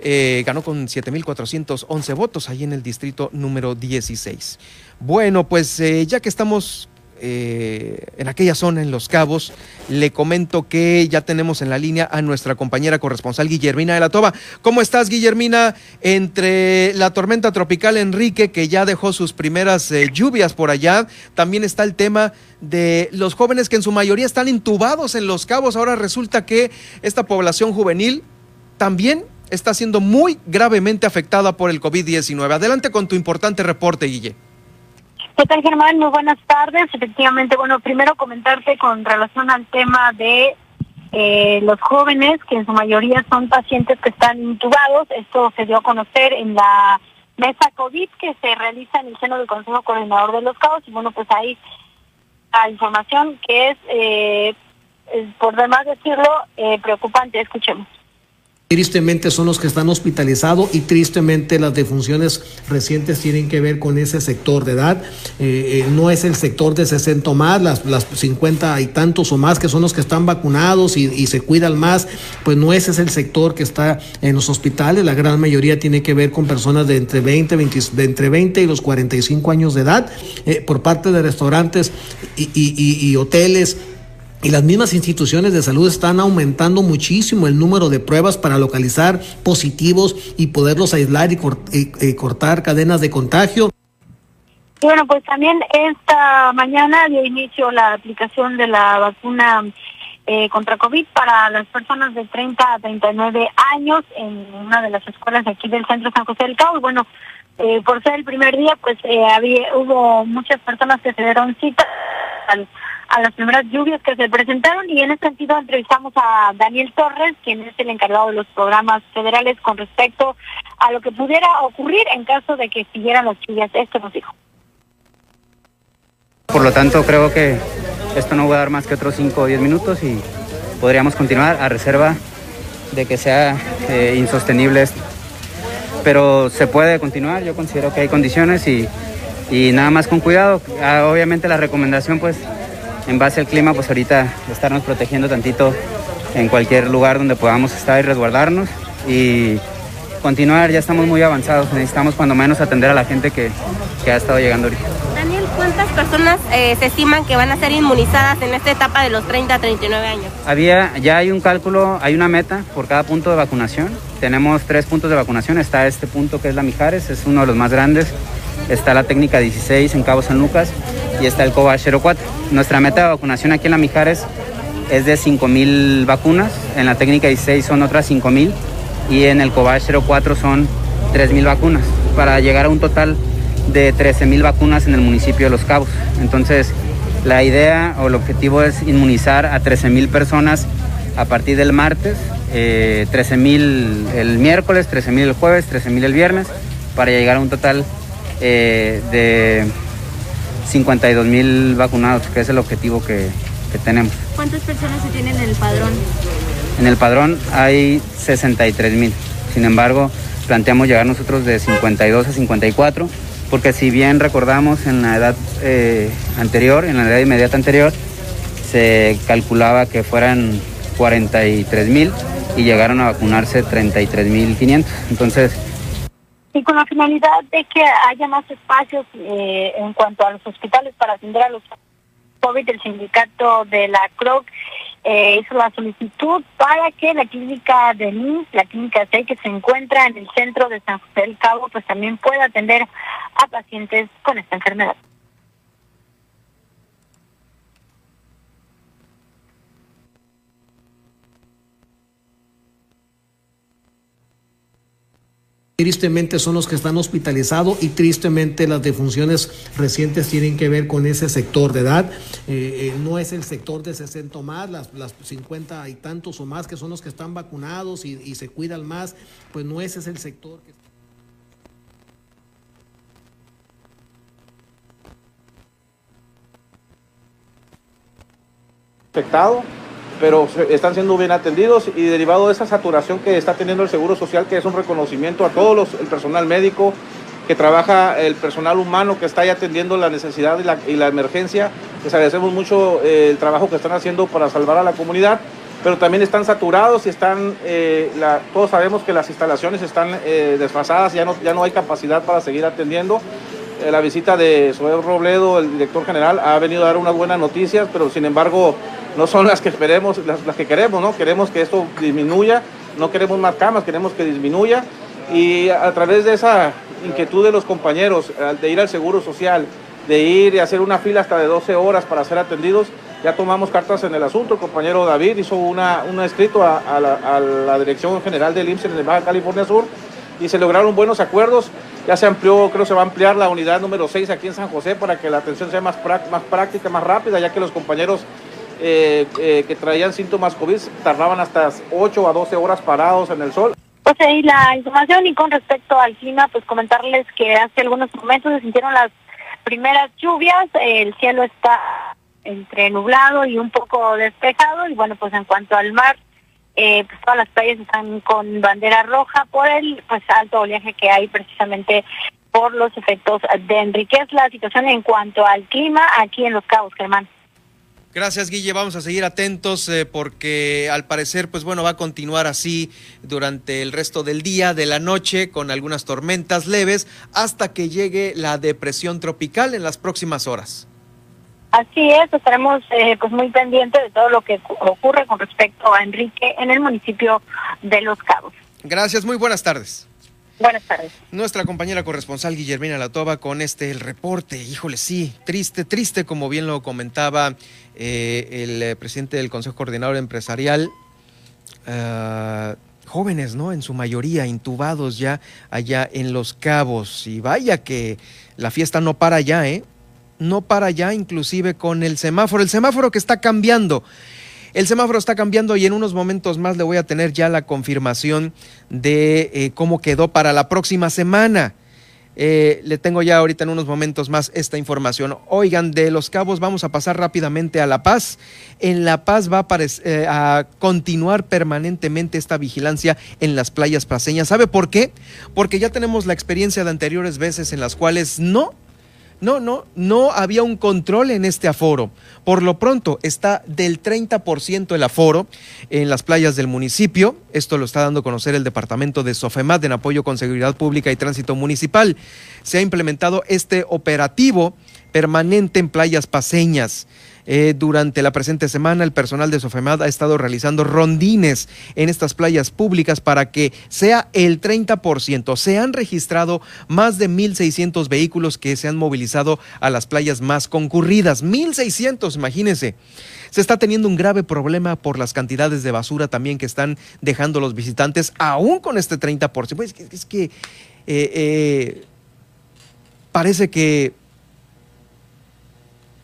Eh, ganó con 7.411 votos ahí en el distrito número 16. Bueno, pues eh, ya que estamos eh, en aquella zona, en Los Cabos. Le comento que ya tenemos en la línea a nuestra compañera corresponsal Guillermina de la Toba. ¿Cómo estás, Guillermina? Entre la tormenta tropical Enrique, que ya dejó sus primeras eh, lluvias por allá, también está el tema de los jóvenes que en su mayoría están intubados en Los Cabos. Ahora resulta que esta población juvenil también está siendo muy gravemente afectada por el COVID-19. Adelante con tu importante reporte, Guille. ¿Qué tal, Germán? Muy buenas tardes. Efectivamente, bueno, primero comentarte con relación al tema de eh, los jóvenes, que en su mayoría son pacientes que están intubados. Esto se dio a conocer en la mesa COVID que se realiza en el seno del Consejo Coordinador de los Cabos. Y bueno, pues ahí la información que es, eh, por demás decirlo, eh, preocupante. Escuchemos. Tristemente son los que están hospitalizados y tristemente las defunciones recientes tienen que ver con ese sector de edad. Eh, eh, no es el sector de 60 o más, las, las 50 y tantos o más que son los que están vacunados y, se cuidan más, pues no ese es el sector que está en los hospitales. La gran mayoría tiene que ver con personas de entre 20, de entre 20 y los 45 años de edad, eh, por parte de restaurantes y, y hoteles y las mismas instituciones de salud están aumentando muchísimo el número de pruebas para localizar positivos y poderlos aislar y, cortar cadenas de contagio. Bueno, pues también esta mañana dio inicio la aplicación de la vacuna eh, contra COVID para las personas de 30 a 39 años en una de las escuelas aquí del Centro San José del Cabo. Bueno, eh, por ser el primer día, pues eh, había hubo muchas personas que se dieron cita a las primeras lluvias que se presentaron y en ese sentido entrevistamos a Daniel Torres, quien es el encargado de los programas federales con respecto a lo que pudiera ocurrir en caso de que siguieran las lluvias. Esto nos dijo. Por lo tanto, creo que esto no va a dar más que otros 5 o 10 minutos y podríamos continuar a reserva de que sea eh, insostenible esto. Pero se puede continuar, yo considero que hay condiciones y, y nada más con cuidado. Ah, obviamente la recomendación pues en base al clima, pues ahorita estarnos protegiendo tantito en cualquier lugar donde podamos estar y resguardarnos y continuar, ya estamos muy avanzados, necesitamos cuando menos atender a la gente que, ha estado llegando ahorita. Daniel, ¿cuántas personas eh, se estiman que van a ser inmunizadas en esta etapa de los 30 a 39 años? Había, ya hay un cálculo, hay una meta por cada punto de vacunación. Tenemos tres puntos de vacunación, está este punto que es la Mijares, es uno de los más grandes, está la técnica 16 en Cabo San Lucas y está el COVA 04. Nuestra meta de vacunación aquí en la Mijares es de 5.000 vacunas, en la técnica 16 son otras 5.000 y en el Cobach 04 son 3.000 vacunas, para llegar a un total de 13.000 vacunas en el municipio de Los Cabos. Entonces, la idea o el objetivo es inmunizar a 13.000 personas a partir del martes, eh, 13.000 el miércoles, 13.000 el jueves, 13.000 el viernes, para llegar a un total eh, de 52.000 vacunados, que es el objetivo que, que tenemos. ¿Cuántas personas se tienen en el padrón? En el padrón hay 63.000. Sin embargo, planteamos llegar nosotros de 52 a 54, porque si bien recordamos en la edad eh, anterior, en la edad inmediata anterior, se calculaba que fueran 43 mil y llegaron a vacunarse 33 mil 500. Entonces, Y con la finalidad de que haya más espacios eh, en cuanto a los hospitales para atender a los COVID, el sindicato de la CROC eh, hizo la solicitud para que la clínica de NIS, la clínica C que se encuentra en el centro de San José del Cabo, pues también pueda atender a pacientes con esta enfermedad. Tristemente son los que están hospitalizados y tristemente las defunciones recientes tienen que ver con ese sector de edad. Eh, eh, no es el sector de 60 o más, las, las 50 y tantos o más que son los que están vacunados y, se cuidan más, pues no ese es el sector que... afectado, pero están siendo bien atendidos y derivado de esa saturación que está teniendo el Seguro Social, que es un reconocimiento a todos los, el personal médico que trabaja, el personal humano que está ahí atendiendo la necesidad y la, y la emergencia. Les agradecemos mucho eh, el trabajo que están haciendo para salvar a la comunidad, pero también están saturados y están, eh, todos sabemos que las instalaciones están eh, desfasadas, ya no, ya no hay capacidad para seguir atendiendo. La visita de Zoé Robledo, el director general, ha venido a dar unas buenas noticias, pero sin embargo no son las que esperemos, las, las que queremos, ¿no? Queremos que esto disminuya, no queremos más camas, queremos que disminuya y a, través de esa inquietud de los compañeros de ir al Seguro Social, de ir y hacer una fila hasta de 12 horas para ser atendidos, ya tomamos cartas en el asunto. El compañero David hizo una, un escrito a, la, Dirección General del IMSS en el Baja California Sur y se lograron buenos acuerdos. Ya se amplió, creo que se va a ampliar la unidad número 6 aquí en San José para que la atención sea más, más práctica, más rápida, ya que los compañeros eh, eh, que traían síntomas COVID tardaban hasta 8 a 12 horas parados en el sol. Pues ahí la información y con respecto al clima, pues comentarles que hace algunos momentos se sintieron las primeras lluvias, el cielo está entre nublado y un poco despejado y bueno, pues en cuanto al mar, eh, pues todas las playas están con bandera roja por el pues alto oleaje que hay precisamente por los efectos de Enrique. Es la situación en cuanto al clima aquí en Los Cabos, Germán. Gracias, Guille. Vamos a seguir atentos eh, porque al parecer, pues bueno, va a continuar así durante el resto del día, de la noche, con algunas tormentas leves, hasta que llegue la depresión tropical en las próximas horas. Así es, estaremos eh, pues muy pendientes de todo lo que cu- ocurre con respecto a Enrique en el municipio de Los Cabos. Gracias, muy buenas tardes. Buenas tardes. Nuestra compañera corresponsal Guillermina Latoba con este el reporte. Híjole, sí, triste, triste, como bien lo comentaba eh, el eh, presidente del Consejo Coordinador Empresarial. ah, jóvenes, ¿no? En su mayoría intubados ya allá en Los Cabos. Y vaya que la fiesta no para ya, ¿eh? No para ya, inclusive con el semáforo. El semáforo que está cambiando. El semáforo está cambiando y en unos momentos más le voy a tener ya la confirmación de eh, cómo quedó para la próxima semana. Eh, le tengo ya ahorita en unos momentos más esta información. Oigan, de Los Cabos vamos a pasar rápidamente a La Paz. En La Paz va a, eh, a continuar permanentemente esta vigilancia en las playas paseñas. ¿Sabe por qué? Porque ya tenemos la experiencia de anteriores veces en las cuales no no, no, no había un control en este aforo. Por lo pronto está del 30% el aforo en las playas del municipio. Esto lo está dando a conocer el departamento de Sofemat en apoyo con Seguridad Pública y Tránsito Municipal. Se ha implementado este operativo permanente en playas paseñas. Eh, durante la presente semana, el personal de Sofemad ha estado realizando rondines en estas playas públicas para que sea el 30%. Se han registrado más de 1.600 vehículos que se han movilizado a las playas más concurridas. 1.600, imagínense. Se está teniendo un grave problema por las cantidades de basura también que están dejando los visitantes, aún con este 30%. Pues es que, eh, eh, parece que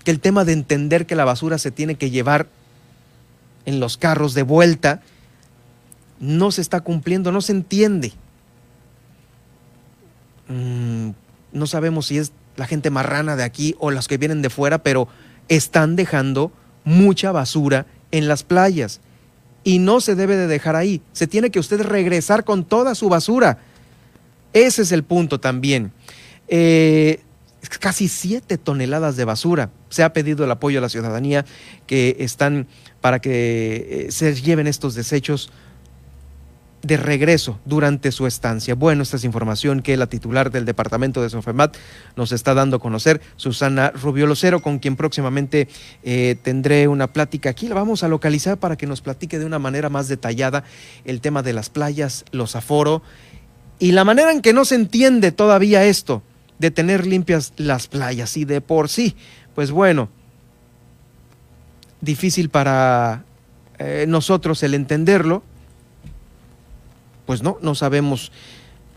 que el tema de entender que la basura se tiene que llevar en los carros de vuelta no se está cumpliendo, no se entiende. Mm, no sabemos si es la gente marrana de aquí o las que vienen de fuera, pero están dejando mucha basura en las playas. Y no se debe de dejar ahí. Se tiene que usted regresar con toda su basura. Ese es el punto también. Eh, casi siete toneladas de basura. Se ha pedido el apoyo a la ciudadanía que están para que eh, se lleven estos desechos de regreso durante su estancia. Bueno, esta es información que la titular del departamento de Sofemat nos está dando a conocer, Susana Rubiolocero, con quien próximamente eh, tendré una plática aquí. La vamos a localizar para que nos platique de una manera más detallada el tema de las playas, los aforo y la manera en que no se entiende todavía esto de tener limpias las playas y de por sí, pues bueno, difícil para eh, nosotros el entenderlo, pues no, no sabemos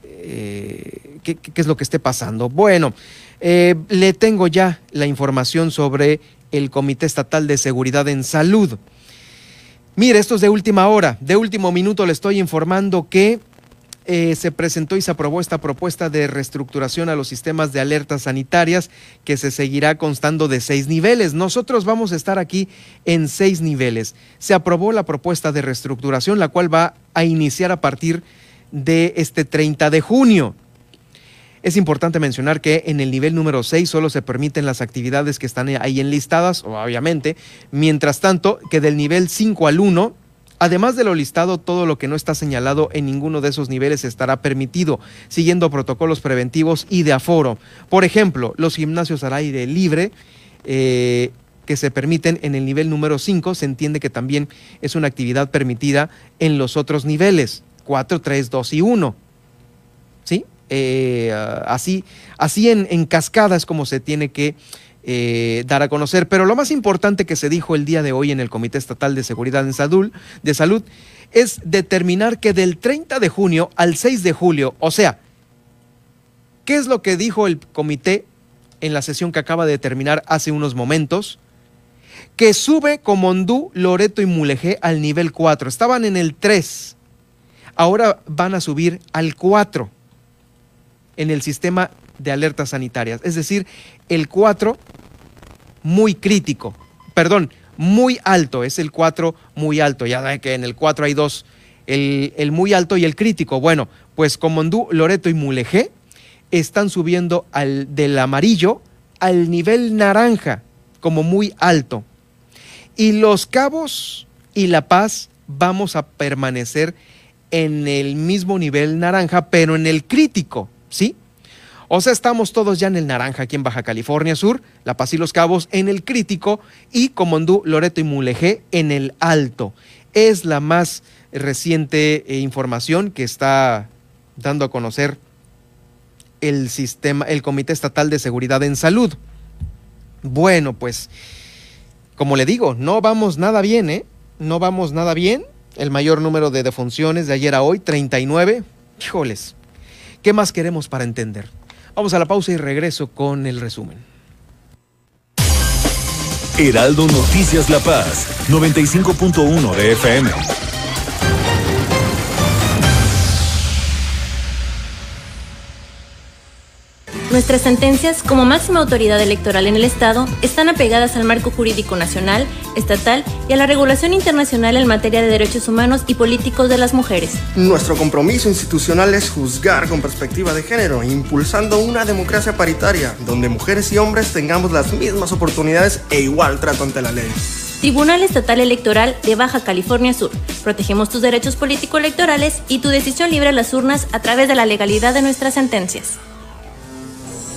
eh, qué, es lo que esté pasando. Bueno, eh, le tengo ya la información sobre el Comité Estatal de Seguridad en Salud. Mire, esto es de última hora, de último minuto le estoy informando que eh, se presentó y se aprobó esta propuesta de reestructuración a los sistemas de alertas sanitarias que se seguirá constando de seis niveles. Nosotros vamos a estar aquí en seis niveles. Se aprobó la propuesta de reestructuración, la cual va a iniciar a partir de este 30 de junio. Es importante mencionar que en el nivel número 6 solo se permiten las actividades que están ahí enlistadas, obviamente. Mientras tanto, que del nivel 5 al 1 Además de lo listado, todo lo que no está señalado en ninguno de esos niveles estará permitido, siguiendo protocolos preventivos y de aforo. Por ejemplo, los gimnasios al aire libre, eh, que se permiten en el nivel número 5, se entiende que también es una actividad permitida en los otros niveles, 4, 3, 2 y 1. ¿Sí? Eh, así así en, en cascada es como se tiene que eh, dar a conocer. Pero lo más importante que se dijo el día de hoy en el Comité Estatal de Seguridad de Salud es determinar que del 30 de junio al 6 de julio, o sea, ¿qué es lo que dijo el comité en la sesión que acaba de terminar hace unos momentos? Que sube Comondú, Loreto y Mulegé al nivel 4. Estaban en el 3. Ahora van a subir al 4 en el sistema de alertas sanitarias. Es decir, el 4 muy crítico, perdón, muy alto, es el 4 muy alto. Ya que en el 4 hay dos, el, el, muy alto y el crítico. Bueno, pues Comondú, Loreto y Mulegé están subiendo al, del amarillo al nivel naranja, como muy alto. Y Los Cabos y La Paz vamos a permanecer en el mismo nivel naranja, pero en el crítico, ¿sí? O sea, estamos todos ya en el naranja aquí en Baja California Sur, La Paz y Los Cabos en el crítico y Comondú, Loreto y Mulegé en el alto. Es la más reciente eh, información que está dando a conocer el sistema, el Comité Estatal de Seguridad en Salud. Bueno, pues, como le digo, no vamos nada bien, ¿eh? No vamos nada bien. El mayor número de defunciones de ayer a hoy, 39. Híjoles, ¿qué más queremos para entender? Vamos a la pausa y regreso con el resumen. Heraldo Noticias La Paz, 95.1 de FM. Nuestras sentencias, como máxima autoridad electoral en el Estado, están apegadas al marco jurídico nacional, estatal y a la regulación internacional en materia de derechos humanos y políticos de las mujeres. Nuestro compromiso institucional es juzgar con perspectiva de género, impulsando una democracia paritaria, donde mujeres y hombres tengamos las mismas oportunidades e igual trato ante la ley. Tribunal Estatal Electoral de Baja California Sur. Protegemos tus derechos político-electorales y tu decisión libre a las urnas a través de la legalidad de nuestras sentencias.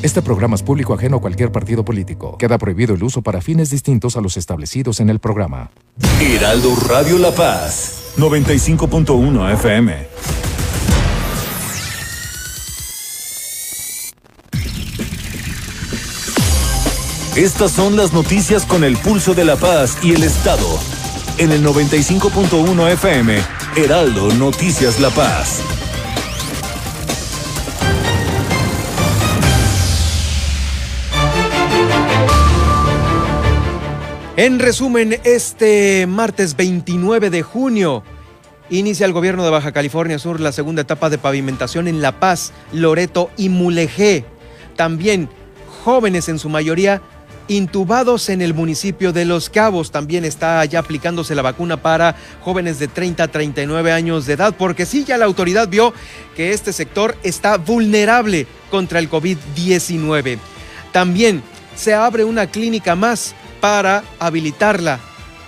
Este programa es público ajeno a cualquier partido político. Queda prohibido el uso para fines distintos a los establecidos en el programa. Heraldo Radio La Paz, 95.1 FM. Estas son las noticias con el pulso de la paz y el Estado. En el 95.1 FM, Heraldo Noticias La Paz. En resumen, este martes 29 de junio inicia el gobierno de Baja California Sur la segunda etapa de pavimentación en La Paz, Loreto y Mulegé. También jóvenes en su mayoría intubados en el municipio de Los Cabos. También está ya aplicándose la vacuna para jóvenes de 30 a 39 años de edad, porque sí, ya la autoridad vio que este sector está vulnerable contra el COVID-19. También se abre una clínica más para habilitarla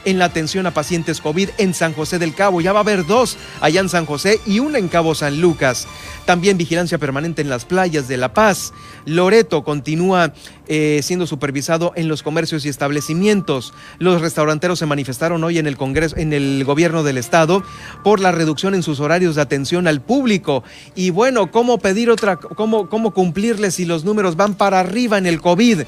en la atención a pacientes COVID en San José del Cabo. Ya va a haber dos allá en San José y una en Cabo San Lucas. También vigilancia permanente en las playas de La Paz. Loreto continúa eh, siendo supervisado en los comercios y establecimientos. Los restauranteros se manifestaron hoy en el Congreso, en el gobierno del estado, por la reducción en sus horarios de atención al público. Y bueno, ¿cómo pedir otra, cómo, cómo cumplirles si los números van para arriba en el COVID?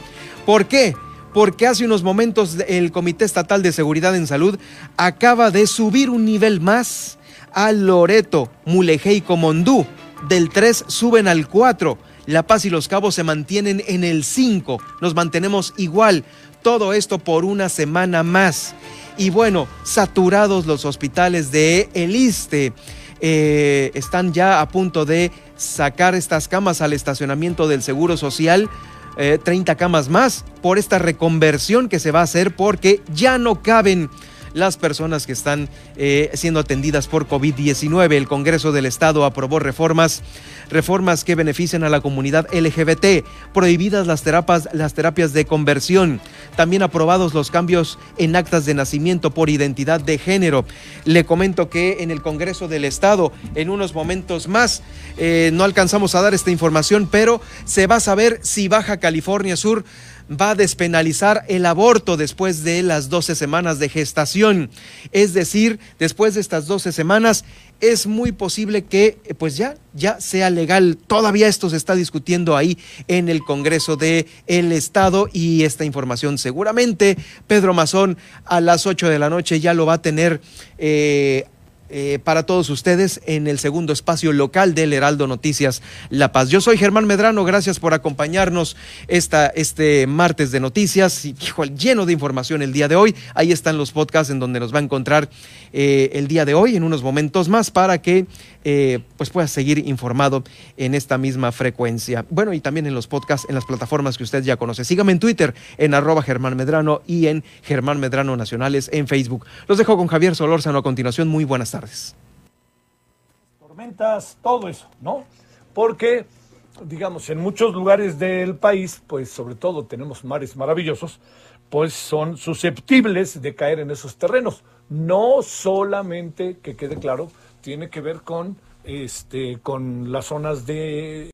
¿Por qué? Porque hace unos momentos el Comité Estatal de Seguridad en Salud acaba de subir un nivel más a Loreto, Mulegé y Comondú. Del 3 suben al 4. La Paz y Los Cabos se mantienen en el 5. Nos mantenemos igual. Todo esto por una semana más. Y bueno, saturados los hospitales de El Iste. Eh, están ya a punto de sacar estas camas al estacionamiento del Seguro Social 30 eh, camas más por esta reconversión que se va a hacer porque ya no caben las personas que están eh, siendo atendidas por COVID-19. El Congreso del Estado aprobó reformas, reformas que benefician a la comunidad LGBT, prohibidas las terapias, las terapias de conversión, también aprobados los cambios en actas de nacimiento por identidad de género. Le comento que en el Congreso del Estado, en unos momentos más, eh, no alcanzamos a dar esta información, pero se va a saber si Baja California Sur va a despenalizar el aborto después de las 12 semanas de gestación. Es decir, después de estas 12 semanas es muy posible que pues ya ya sea legal. Todavía esto se está discutiendo ahí en el Congreso de el Estado y esta información seguramente Pedro Mazón a las 8 de la noche ya lo va a tener eh, eh, para todos ustedes en el segundo espacio local del Heraldo Noticias La Paz. Yo soy Germán Medrano, gracias por acompañarnos esta, este martes de noticias, y, lleno de información el día de hoy. Ahí están los podcasts en donde nos va a encontrar eh, el día de hoy en unos momentos más para que eh, pues pueda seguir informado en esta misma frecuencia. Bueno, y también en los podcasts, en las plataformas que usted ya conoce. Sígame en Twitter, en arroba Germán Medrano y en Germán Medrano Nacionales en Facebook. Los dejo con Javier Solórzano a continuación. Muy buenas Tormentas, todo eso, ¿no? Porque, digamos, en muchos lugares del país, pues sobre todo tenemos mares maravillosos, pues son susceptibles de caer en esos terrenos. No solamente, que quede claro, tiene que ver con, este, con las zonas de